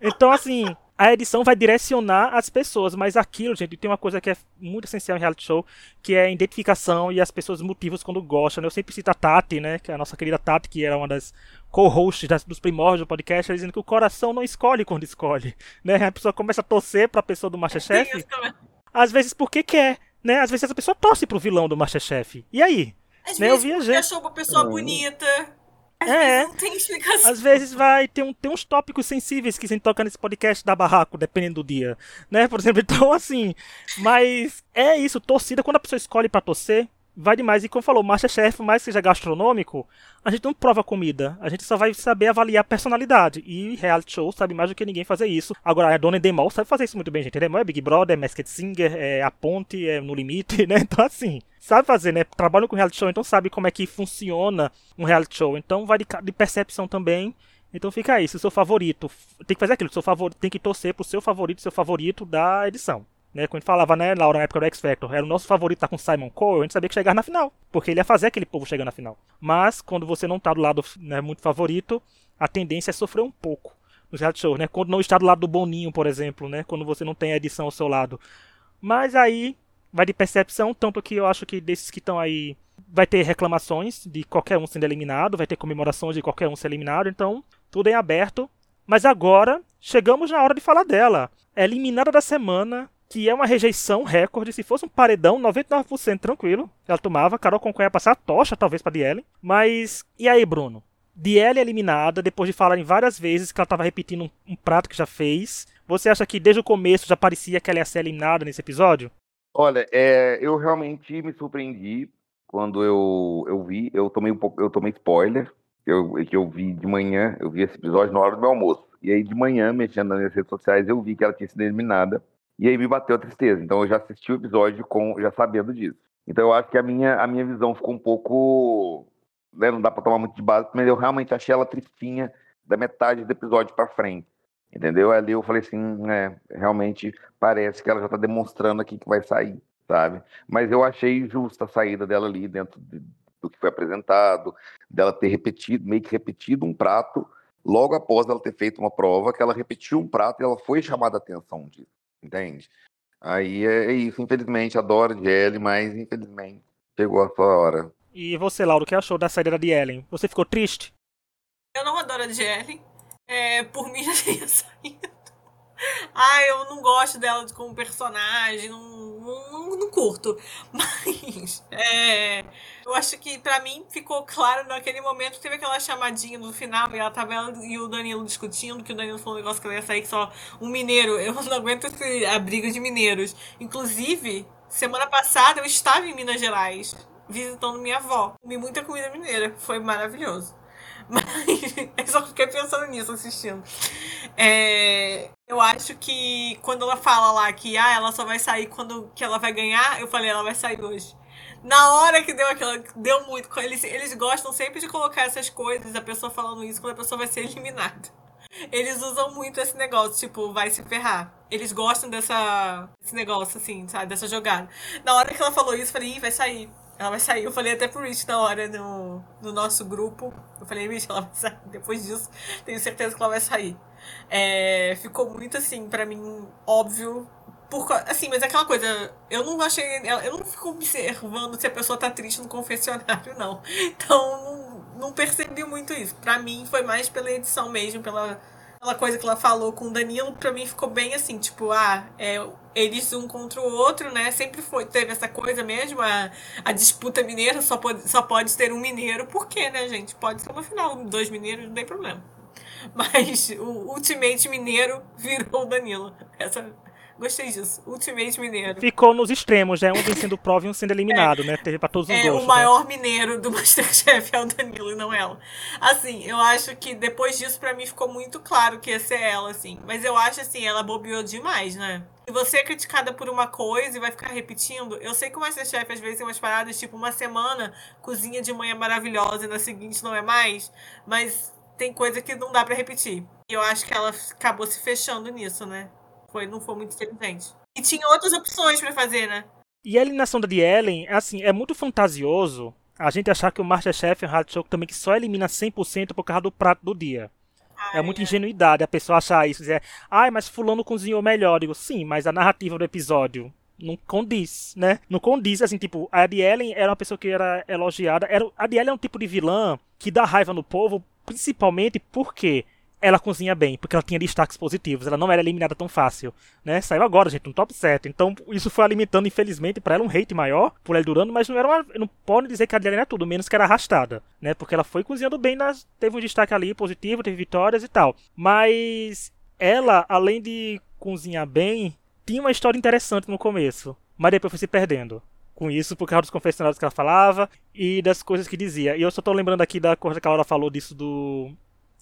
Então assim, a edição vai direcionar as pessoas, mas aquilo, gente, tem uma coisa que é muito essencial em reality show, que é a identificação e as pessoas motivos quando gostam. Né? Eu sempre cito a Tati, né, que é a nossa querida Tati, que era uma das co-hosts dos primórdios do podcast, dizendo que o coração não escolhe quando escolhe, né? A pessoa começa a torcer para a pessoa do MasterChef, às vezes porque quer, né? Às vezes essa pessoa torce pro vilão do Masterchef. E aí? Às né? vezes eu vi achou uma pessoa Uhum. bonita. Às É. vezes não tem explicação. Às vezes vai ter, um, tem uns tópicos sensíveis que a gente toca nesse podcast da barraco, dependendo do dia, né? Por exemplo, então assim, mas é isso, torcida, quando a pessoa escolhe pra torcer, vai demais. E como falou, Masterchef, mais que seja gastronômico, a gente não prova comida, a gente só vai saber avaliar personalidade. E reality show sabe mais do que ninguém fazer isso. Agora, a Dona Endemol sabe fazer isso muito bem, gente. Endemol é Big Brother, é Masked Singer, é A Ponte, é No Limite, né? Então assim, sabe fazer, né? Trabalham com reality show, então sabe como é que funciona um reality show. Então vai de, de percepção também. Então fica aí, se o seu favorito. Tem que fazer aquilo, seu favorito, tem que torcer pro seu favorito, seu favorito da edição. Né, quando a gente falava, né, Laura, na época do X Factor, era o nosso favorito tá com Simon Cole, a gente sabia que chegar na final, porque ele ia fazer aquele povo chegar na final. Mas quando você não tá do lado né, muito favorito, a tendência é sofrer um pouco nos reality shows, né? Quando não está do lado do Boninho, por exemplo, né? Quando você não tem a edição ao seu lado. Mas aí vai de percepção, tanto que eu acho que desses que estão aí vai ter reclamações de qualquer um sendo eliminado, vai ter comemorações de qualquer um ser eliminado, então tudo em aberto. Mas agora chegamos na hora de falar dela. É eliminada da semana, que é uma rejeição recorde. Se fosse um paredão, 99% tranquilo. Ela tomava. Carol Conká ia passar a tocha, talvez, pra Dielen. Mas. E aí, Bruno? Dielen eliminada, depois de falarem várias vezes que ela estava repetindo um, um prato que já fez. Você acha que desde o começo já parecia que ela ia ser eliminada nesse episódio? Olha, é, eu realmente me surpreendi quando eu, eu vi, eu tomei um pouco, eu tomei spoiler, eu, que eu vi de manhã, eu vi esse episódio na hora do meu almoço. E aí de manhã, mexendo nas redes sociais, eu vi que ela tinha sido eliminada. E aí me bateu a tristeza. Então eu já assisti o episódio com já sabendo disso. Então eu acho que a minha, a minha visão ficou um pouco. Né, não dá pra tomar muito de base, mas eu realmente achei ela tristinha da metade do episódio pra frente. Entendeu? Ali eu falei assim, é, realmente parece que ela já tá demonstrando aqui que vai sair, sabe? Mas eu achei justa a saída dela ali dentro de- do que foi apresentado, dela ter repetido, meio que repetido um prato logo após ela ter feito uma prova, que ela repetiu um prato e ela foi chamada a atenção disso, entende? Aí é, isso, infelizmente, adoro a Jelly, mas infelizmente chegou a sua hora. E você, Lauro, o que achou da saída da Dielen? Você ficou triste? Eu não adoro a Jelly. É, por mim já teria saído. Ai, eu não gosto dela como personagem, não, não, curto. Mas é, eu acho que pra mim ficou claro naquele momento, teve aquela chamadinha no final, e ela tava ela e o Danilo discutindo, que o Danilo falou um negócio que ela ia sair só um mineiro. Eu não aguento esse- briga de mineiros. Inclusive, semana passada eu estava em Minas Gerais, visitando minha avó. Comi muita comida mineira, foi maravilhoso. Mas eu só fiquei pensando nisso assistindo. É, eu acho que quando ela fala lá que ah, ela só vai sair quando que ela vai ganhar, eu falei, ela vai sair hoje. Na hora que deu aquela. Deu muito. Eles, eles gostam sempre de colocar essas coisas, a pessoa falando isso quando a pessoa vai ser eliminada. Eles usam muito esse negócio, tipo, vai se ferrar. Eles gostam dessa, desse negócio, assim, sabe? Dessa jogada. Na hora que ela falou isso, eu falei, Ih, vai sair. Ela vai sair. Eu falei até pro Rich na hora no, no nosso grupo. Eu falei, Rich, ela vai sair. Depois disso, tenho certeza que ela vai sair. É, ficou muito assim, para mim, óbvio. Por, assim, mas é aquela coisa, eu não achei. Eu não fico observando se a pessoa tá triste no confessionário, não. Então, não, não percebi muito isso. Para mim, foi mais pela edição mesmo, pela, pela coisa que ela falou com o Danilo. Pra mim, ficou bem assim, tipo, ah, é, eles um contra o outro, né? Sempre foi, teve essa coisa mesmo, a, a disputa mineira, só pode, só pode ter um mineiro, por quê, né, gente? Pode ser uma final, dois mineiros, não tem problema. Mas o Ultimate Mineiro virou o Danilo. Essa, gostei disso. Ultimate Mineiro. Ficou nos extremos, né? Um vencendo prova e um sendo eliminado, é, né? Teve pra todos os é, gostos. O maior né? mineiro do Masterchef é o Danilo e não ela. Assim, eu acho que depois disso, pra mim, ficou muito claro que ia ser ela, assim. Mas eu acho, assim, ela bobeou demais, né? Se você é criticada por uma coisa e vai ficar repetindo, eu sei que o Masterchef às vezes tem umas paradas, tipo, uma semana, cozinha de manhã maravilhosa e na seguinte não é mais, mas tem coisa que não dá para repetir. E eu acho que ela acabou se fechando nisso, né? Foi, não foi muito inteligente. E tinha outras opções para fazer, né? E a eliminação da Ellen, assim, é muito fantasioso a gente achar que o Masterchef é um reality show também que só elimina 100% por causa do prato do dia. é muita ingenuidade a pessoa achar isso, dizer, ai, mas fulano cozinhou melhor. Eu digo, sim, mas a narrativa do episódio não condiz, né? Não condiz, assim, tipo, a Ellen era uma pessoa que era elogiada. Era, a Ellen é um tipo de vilã que dá raiva no povo principalmente porque ela cozinha bem, porque ela tinha destaques positivos, ela não era eliminada tão fácil, né? Saiu agora, gente, no top 7. Então, isso foi alimentando, infelizmente, para ela um hate maior por ela durando, mas não era uma, não pode dizer que a Adriana é tudo, menos que era arrastada, né? Porque ela foi cozinhando bem, nas, teve um destaque ali positivo, teve vitórias e tal. Mas ela, além de cozinhar bem, tinha uma história interessante no começo, mas depois foi se perdendo com isso por causa dos confessionários que ela falava e das coisas que dizia. E eu só tô lembrando aqui da coisa que a Laura falou disso do.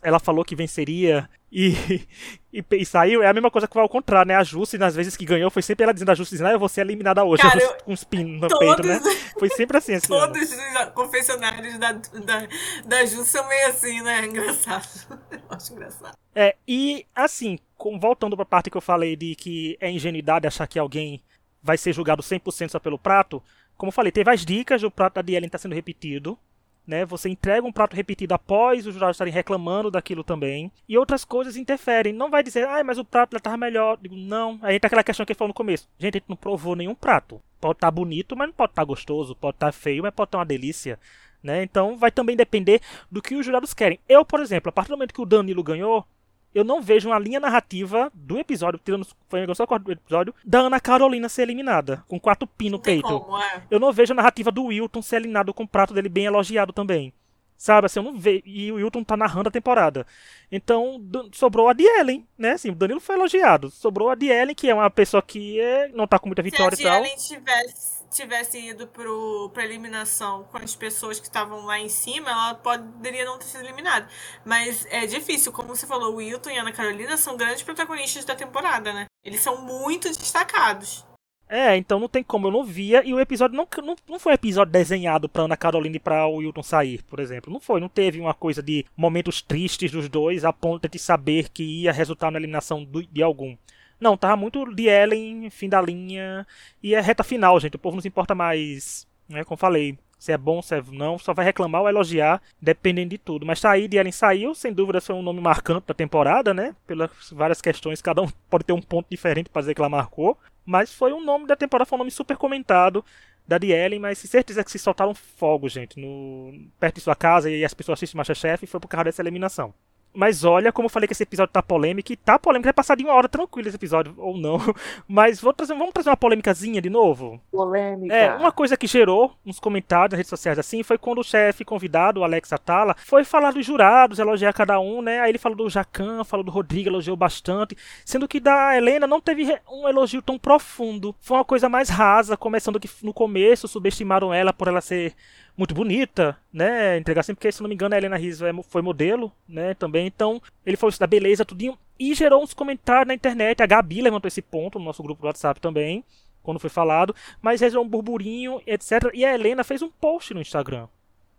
Ela falou que venceria e, e, e, saiu. É a mesma coisa que vai ao contrário, né? A Jussi, nas vezes que ganhou, foi sempre ela dizendo a Jussi, ah, eu vou ser eliminada hoje. Cara, eu, com um spin no todos, peito, né? Foi sempre assim. assim todos os confessionários da, da, da Jussi são meio assim, né? Engraçado. Eu acho engraçado. É, e assim, voltando pra parte que eu falei de que é ingenuidade achar que alguém vai ser julgado 100% só pelo prato. Como eu falei, teve as dicas do prato da Dielen está sendo repetido. Né? Você entrega um prato repetido após os jurados estarem reclamando daquilo também. E outras coisas interferem. Não vai dizer, ah, mas o prato estava melhor. Digo, não. Aí tem aquela questão que ele falou no começo. Gente, a gente não provou nenhum prato. Pode estar tá bonito, mas não pode estar tá gostoso. Pode estar tá feio, mas pode estar uma delícia. Né? Então vai também depender do que os jurados querem. Eu, por exemplo, a partir do momento que o Danilo ganhou, eu não vejo uma linha narrativa do episódio, tirando foi só do episódio, da Ana Carolina ser eliminada, com quatro pin no peito. Como, é. Eu não vejo a narrativa do Wilton ser eliminado com o prato dele bem elogiado também. Sabe, assim, eu não vejo. E o Wilton tá narrando a temporada. Então, sobrou a Dielen, né? Assim, o Danilo foi elogiado. Sobrou a Dielen, que é uma pessoa que é, não tá com muita vitória Se a e tal. Se a Dielen tivesse tivesse ido pro, pra eliminação com as pessoas que estavam lá em cima, ela poderia não ter sido eliminada. Mas é difícil, como você falou, o Wilton e a Ana Carolina são grandes protagonistas da temporada, né? Eles são muito destacados. É, então não tem como, eu não via, e o episódio não, não, não foi um episódio desenhado pra Ana Carolina e pra Wilton sair, por exemplo. Não foi, não teve uma coisa de momentos tristes dos dois a ponto de saber que ia resultar na eliminação do, de algum. Não, tava muito de Ellen, fim da linha. E é reta final, gente. O povo não se importa mais, né? Como falei, se é bom, se é não, só vai reclamar ou elogiar, dependendo de tudo. Mas sair de Ellen saiu, sem dúvida foi um nome marcante da temporada, né? Pelas várias questões, cada um pode ter um ponto diferente para dizer que ela marcou. Mas foi um nome da temporada, foi um nome super comentado da de Ellen, mas se certeza que se soltaram fogo, gente, no perto de sua casa e as pessoas assistem Masterchef, foi por causa dessa eliminação. Mas olha, como eu falei que esse episódio tá polêmico, e tá polêmico, vai passar de uma hora tranquilo esse episódio, ou não. Mas trazer, vamos trazer uma polêmicazinha de novo? Polêmica. É, uma coisa que gerou uns comentários nas redes sociais assim foi quando o chefe convidado, o Alex Atala, foi falar dos jurados, elogiar cada um, né? Aí ele falou do Jacan, falou do Rodrigo, elogiou bastante. Sendo que da Helena não teve um elogio tão profundo. Foi uma coisa mais rasa, começando que no começo subestimaram ela por ela ser muito bonita, né? Entregar sempre, porque se não me engano a Helena Rizzo é foi modelo, né? Também. Então, ele falou isso da beleza, tudinho. E gerou uns comentários na internet. A Gabi levantou esse ponto no nosso grupo do WhatsApp também, quando foi falado. Mas gerou um burburinho, etc. E a Helena fez um post no Instagram.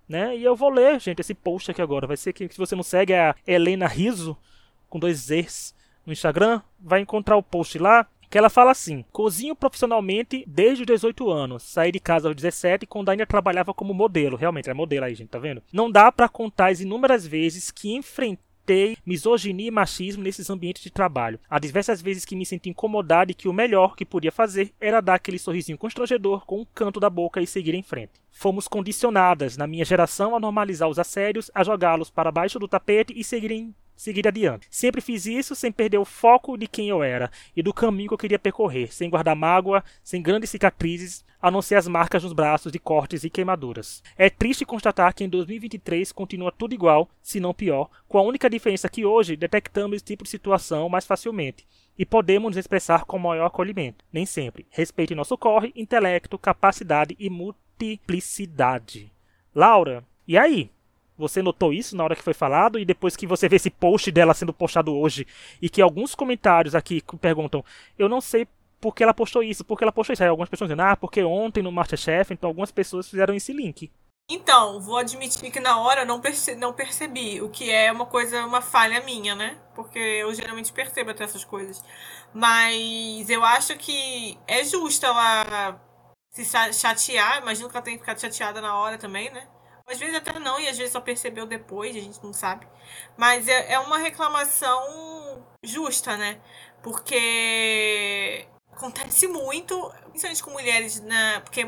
Né? E eu vou ler, gente, esse post aqui agora. Vai ser que se você não segue a Helena Riso, com dois Z's no Instagram, vai encontrar o post lá que ela fala assim: cozinho profissionalmente desde os 18 anos. Saí de casa aos 17 quando ainda trabalhava como modelo. Realmente, é modelo aí, gente, tá vendo? Não dá para contar as inúmeras vezes que enfrentei misoginia e machismo nesses ambientes de trabalho. Há diversas vezes que me senti incomodado e que o melhor que podia fazer era dar aquele sorrisinho constrangedor com um canto da boca e seguir em frente. Fomos condicionadas, na minha geração, a normalizar os assédios, a jogá-los para baixo do tapete e seguirem seguir adiante. Sempre fiz isso sem perder o foco de quem eu era e do caminho que eu queria percorrer, sem guardar mágoa, sem grandes cicatrizes, a não ser as marcas nos braços de cortes e queimaduras. É triste constatar que em 2023 continua tudo igual, se não pior, com a única diferença que hoje detectamos esse tipo de situação mais facilmente e podemos nos expressar com maior acolhimento. Nem sempre. Respeite nosso corre, intelecto, capacidade e multiplicidade. Laura, e aí? Você notou isso na hora que foi falado? E depois que você vê esse post dela sendo postado hoje e que alguns comentários aqui perguntam, eu não sei por que ela postou isso, por que ela postou isso. Aí algumas pessoas dizendo, ah, porque ontem no Masterchef, então algumas pessoas fizeram esse link. Então, vou admitir que na hora eu não, perce não percebi, o que é uma coisa, uma falha minha, né? Porque eu geralmente percebo até essas coisas. Mas eu acho que é justo ela se chatear, imagino que ela tenha ficado chateada na hora também, né? Às vezes até não, e às vezes só percebeu depois, a gente não sabe. Mas é, é uma reclamação justa, né? Porque acontece muito, principalmente com mulheres, né? Porque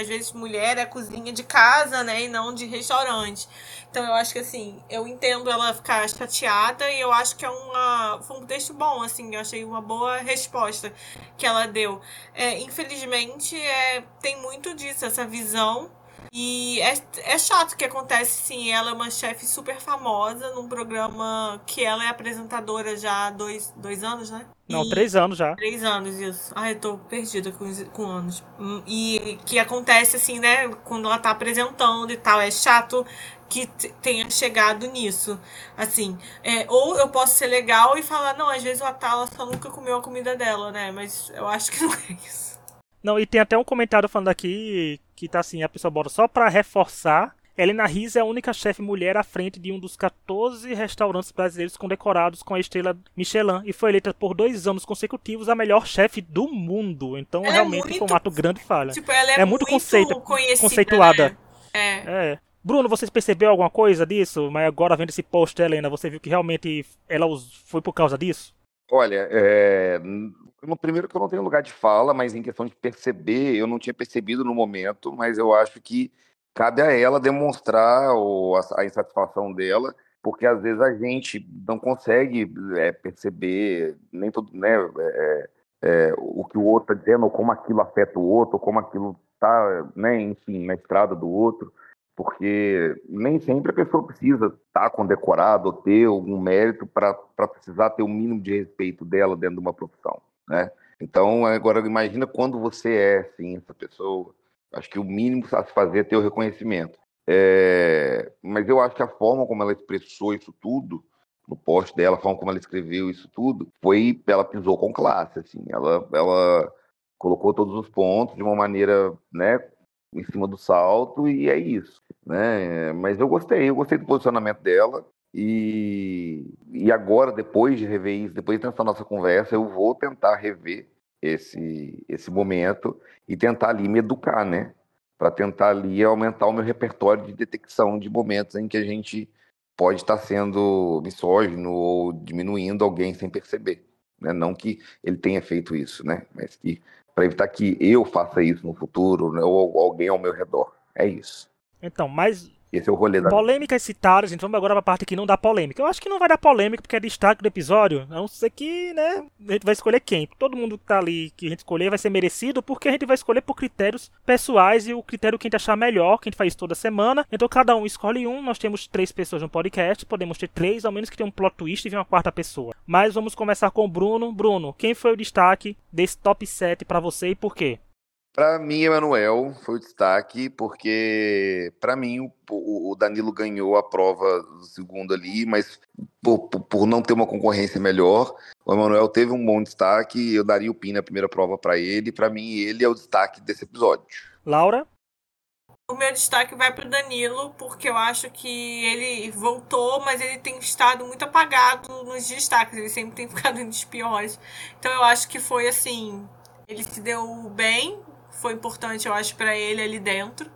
às vezes mulher é cozinha de casa, né? E não de restaurante. Então eu acho que assim, eu entendo ela ficar chateada e eu acho que é uma. Foi um texto bom, assim, eu achei uma boa resposta que ela deu. É, infelizmente, é, tem muito disso, essa visão e é, é chato que acontece, sim. Ela é uma chefe super famosa num programa que ela é apresentadora já há dois, dois anos, né? Não, e, três anos já. Três anos, isso. Ai, eu tô perdida com, com anos. E que acontece, assim, né? Quando ela tá apresentando e tal. É chato que tenha chegado nisso. Assim, é, ou eu posso ser legal e falar, não, às vezes o Atala só nunca comeu a comida dela, né? Mas eu acho que não é isso. Não, e tem até um comentário falando aqui que tá assim, a pessoa bota só para reforçar. Helena Riz é a única chefe mulher à frente de um dos 14 restaurantes brasileiros condecorados com a estrela Michelin e foi eleita por dois anos consecutivos a melhor chefe do mundo. Então, ela é realmente, é muito, um ato grande falha. Tipo, ela é, é muito, muito conceito, conceituada. Né? É. é. Bruno, você percebeu alguma coisa disso? Mas agora vendo esse post, Helena, você viu que realmente ela foi por causa disso? Olha, é, no primeiro que eu não tenho lugar de fala, mas em questão de perceber, eu não tinha percebido no momento, mas eu acho que cabe a ela demonstrar a, insatisfação dela, porque às vezes a gente não consegue é, perceber nem né, é, é, o que o outro está dizendo, ou como aquilo afeta o outro, ou como aquilo está, né, enfim, na estrada do outro porque nem sempre a pessoa precisa estar tá condecorada ou ter algum mérito para precisar ter o mínimo de respeito dela dentro de uma profissão, né? Então, agora imagina quando você é, assim, essa pessoa. Acho que o mínimo a se fazer é ter o reconhecimento. É... Mas eu acho que a forma como ela expressou isso tudo, no post dela, a forma como ela escreveu isso tudo, foi, ela pisou com classe, assim. Ela, ela colocou todos os pontos de uma maneira, né, em cima do salto e é isso, né? Mas eu gostei, eu gostei do posicionamento dela e, e agora, depois de rever isso, depois dessa nossa conversa, eu vou tentar rever esse, esse momento e tentar ali me educar, né? Para tentar ali aumentar o meu repertório de detecção de momentos em que a gente pode estar sendo misógino ou diminuindo alguém sem perceber. Né? Não que ele tenha feito isso, né? Mas que para evitar que eu faça isso no futuro, né, ou alguém ao meu redor. É isso. Então, mas Esse é o rolê da. Polêmicas citadas, gente. Vamos agora pra parte que não dá polêmica. Eu acho que não vai dar polêmica porque é destaque do episódio. A não ser que, né? A gente vai escolher quem. Todo mundo que tá ali que a gente escolher vai ser merecido porque a gente vai escolher por critérios pessoais e o critério que a gente achar melhor, que a gente faz toda semana. Então cada um escolhe um. Nós temos três pessoas no podcast. Podemos ter três, ao menos que tenha um plot twist e venha uma quarta pessoa. Mas vamos começar com o Bruno. Bruno, quem foi o destaque desse top 7 para você e por quê? Para mim, Emanuel foi o destaque, porque para mim o, o, Danilo ganhou a prova do segundo ali, mas por, por, por não ter uma concorrência melhor, o Emanuel teve um bom destaque. Eu daria o PIN na primeira prova para ele. Para mim, ele é o destaque desse episódio. Laura? O meu destaque vai para Danilo, porque eu acho que ele voltou, mas ele tem estado muito apagado nos destaques. Ele sempre tem ficado nos piores. Então eu acho que foi assim. Ele se deu bem, foi importante, eu acho, para ele ali dentro.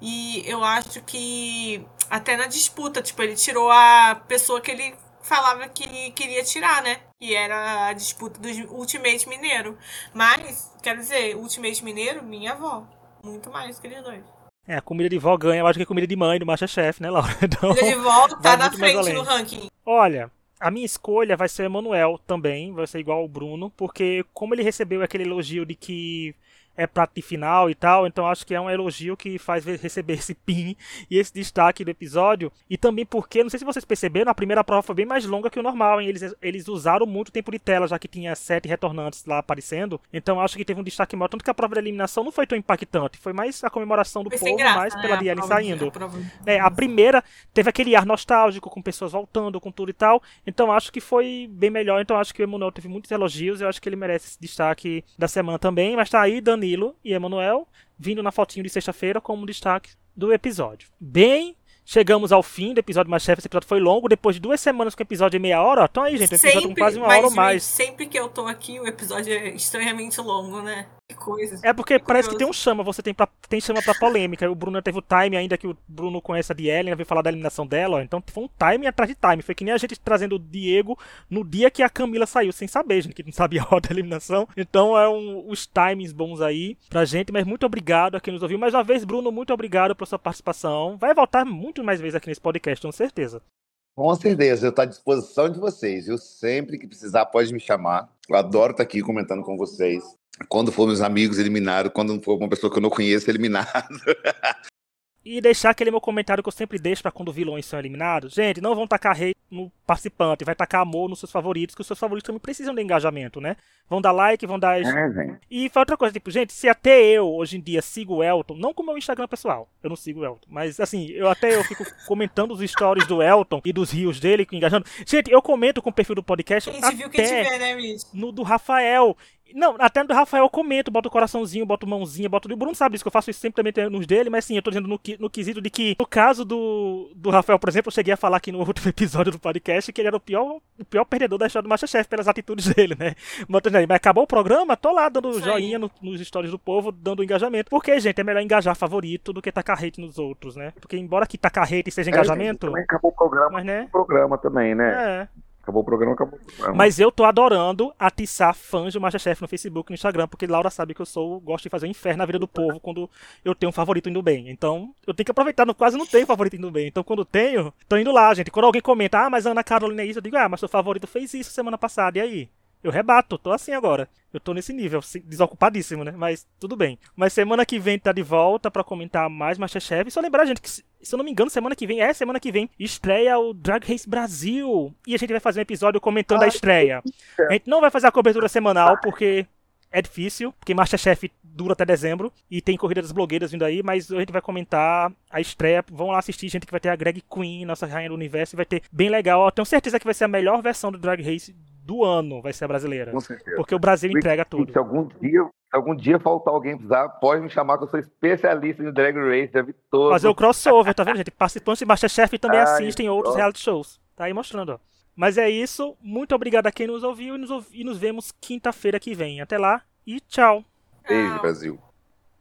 E eu acho que até na disputa, tipo, ele tirou a pessoa que ele falava que queria tirar, né? Que era a disputa do Ultimate Mineiro. Mas, quero dizer, Ultimate Mineiro, minha avó. Muito mais que eles dois. É, a comida de vó ganha, eu acho que é comida de mãe do Masterchef, né, Laura? Então, comida de vó tá na frente no ranking. Olha, a minha escolha vai ser o Emanuel também, vai ser igual ao Bruno, porque como ele recebeu aquele elogio de que é prato de final e tal, então acho que é um elogio que faz receber esse pin e esse destaque do episódio. E também porque, não sei se vocês perceberam, a primeira prova foi bem mais longa que o normal, hein? Eles, eles usaram muito tempo de tela, já que tinha sete retornantes lá aparecendo. Então acho que teve um destaque maior. Tanto que a prova de eliminação não foi tão impactante, foi mais a comemoração do foi povo, graça, mais né? pela Diane saindo. A, prova... é, a primeira teve aquele ar nostálgico, com pessoas voltando, com tudo e tal. Então acho que foi bem melhor. Então acho que o Emanuel teve muitos elogios. Eu acho que ele merece esse destaque da semana também. Mas tá aí, Dani Danilo e Emanuel, vindo na fotinho de sexta-feira como destaque do episódio. Bem, chegamos ao fim do episódio mais chefe. Esse episódio foi longo, depois de duas semanas com o episódio de meia hora. Então aí, gente, o episódio sempre, com quase uma hora ou mais. Sempre que eu tô aqui, o episódio é estranhamente longo, né? Coisa. É porque parece que tem um chama, você tem, pra, tem chama pra polêmica. O Bruno teve o time ainda que o Bruno conhece a Dielen, veio falar da eliminação dela, ó. então foi um time atrás de time. Foi que nem a gente trazendo o Diego no dia que a Camila saiu, sem saber, gente, que não sabia a hora da eliminação. Então é um, os timings bons aí pra gente, mas muito obrigado a quem nos ouviu. Mais uma vez, Bruno, muito obrigado pela sua participação. Vai voltar muito mais vezes aqui nesse podcast, com certeza. Com certeza, eu estou à disposição de vocês. Eu sempre que precisar pode me chamar. Eu adoro estar aqui comentando com vocês quando for meus amigos eliminados, quando for uma pessoa que eu não conheço eliminado. E deixar aquele meu comentário que eu sempre deixo para quando vilões são eliminados. Gente, não vão tacar hate no participante, vai tacar amor nos seus favoritos, que os seus favoritos também precisam de engajamento, né? Vão dar like, vão dar. É, e foi outra coisa, tipo, gente, se até eu hoje em dia sigo o Elton, não com o meu Instagram pessoal, eu não sigo o Elton, mas assim, eu até eu fico comentando os stories do Elton e dos rios dele, engajando. Gente, eu comento com o perfil do podcast. A gente viu que a gente vê, né, No do Rafael. Não, até no do Rafael eu comento, boto o coraçãozinho, boto mãozinha, boto. O Bruno sabe isso, que eu faço isso sempre também nos dele, mas sim, eu tô dizendo no, no quesito de que, no caso do, do Rafael, por exemplo, eu cheguei a falar aqui no último episódio do podcast que ele era o pior, o pior perdedor da história do Masterchef pelas atitudes dele, né? Mas acabou o programa, tô lá dando Sim. joinha no, nos stories do povo, dando engajamento. Porque, gente, é melhor engajar favorito do que tacar hate nos outros, né? Porque, embora que tacar hate seja engajamento. É, também acabou o programa, mas, né? o programa também, né? É. Acabou o programa, acabou o programa. Mas eu tô adorando atiçar fãs do Masterchef no Facebook e no Instagram, porque Laura sabe que eu sou, gosto de fazer um inferno na vida do povo quando eu tenho um favorito indo bem. Então, eu tenho que aproveitar, não, quase não tenho favorito indo bem. Então, quando tenho, tô indo lá, gente. Quando alguém comenta, ah, mas Ana Carolina é isso, eu digo, ah, mas seu favorito fez isso semana passada, e aí? Eu rebato, tô assim agora. Eu tô nesse nível, desocupadíssimo, né? Mas tudo bem. Mas semana que vem tá de volta para comentar mais Masterchef. E só lembrar, gente, que se eu não me engano, semana que vem, é semana que vem, estreia o Drag Race Brasil. E a gente vai fazer um episódio comentando a estreia. A gente não vai fazer a cobertura semanal, porque é difícil, porque Masterchef dura até dezembro e tem corrida das blogueiras vindo aí, mas a gente vai comentar a estreia. Vão lá assistir, gente, que vai ter a Greg Queen, nossa rainha do universo, e vai ter bem legal. Eu tenho certeza que vai ser a melhor versão do Drag Race do ano, vai ser a brasileira. Com certeza. Porque o Brasil entrega tudo. Se algum dia, se algum dia faltar alguém precisar, pode me chamar que eu sou especialista em Drag Race, já vi todo. Fazer o crossover, tá vendo, gente? Participantes de Masterchef também Ai, assistem outros reality shows. Tá aí mostrando, ó. Mas é isso. Muito obrigado a quem nos ouviu e nos, e nos vemos quinta-feira que vem. Até lá e tchau. Beijo, Brasil.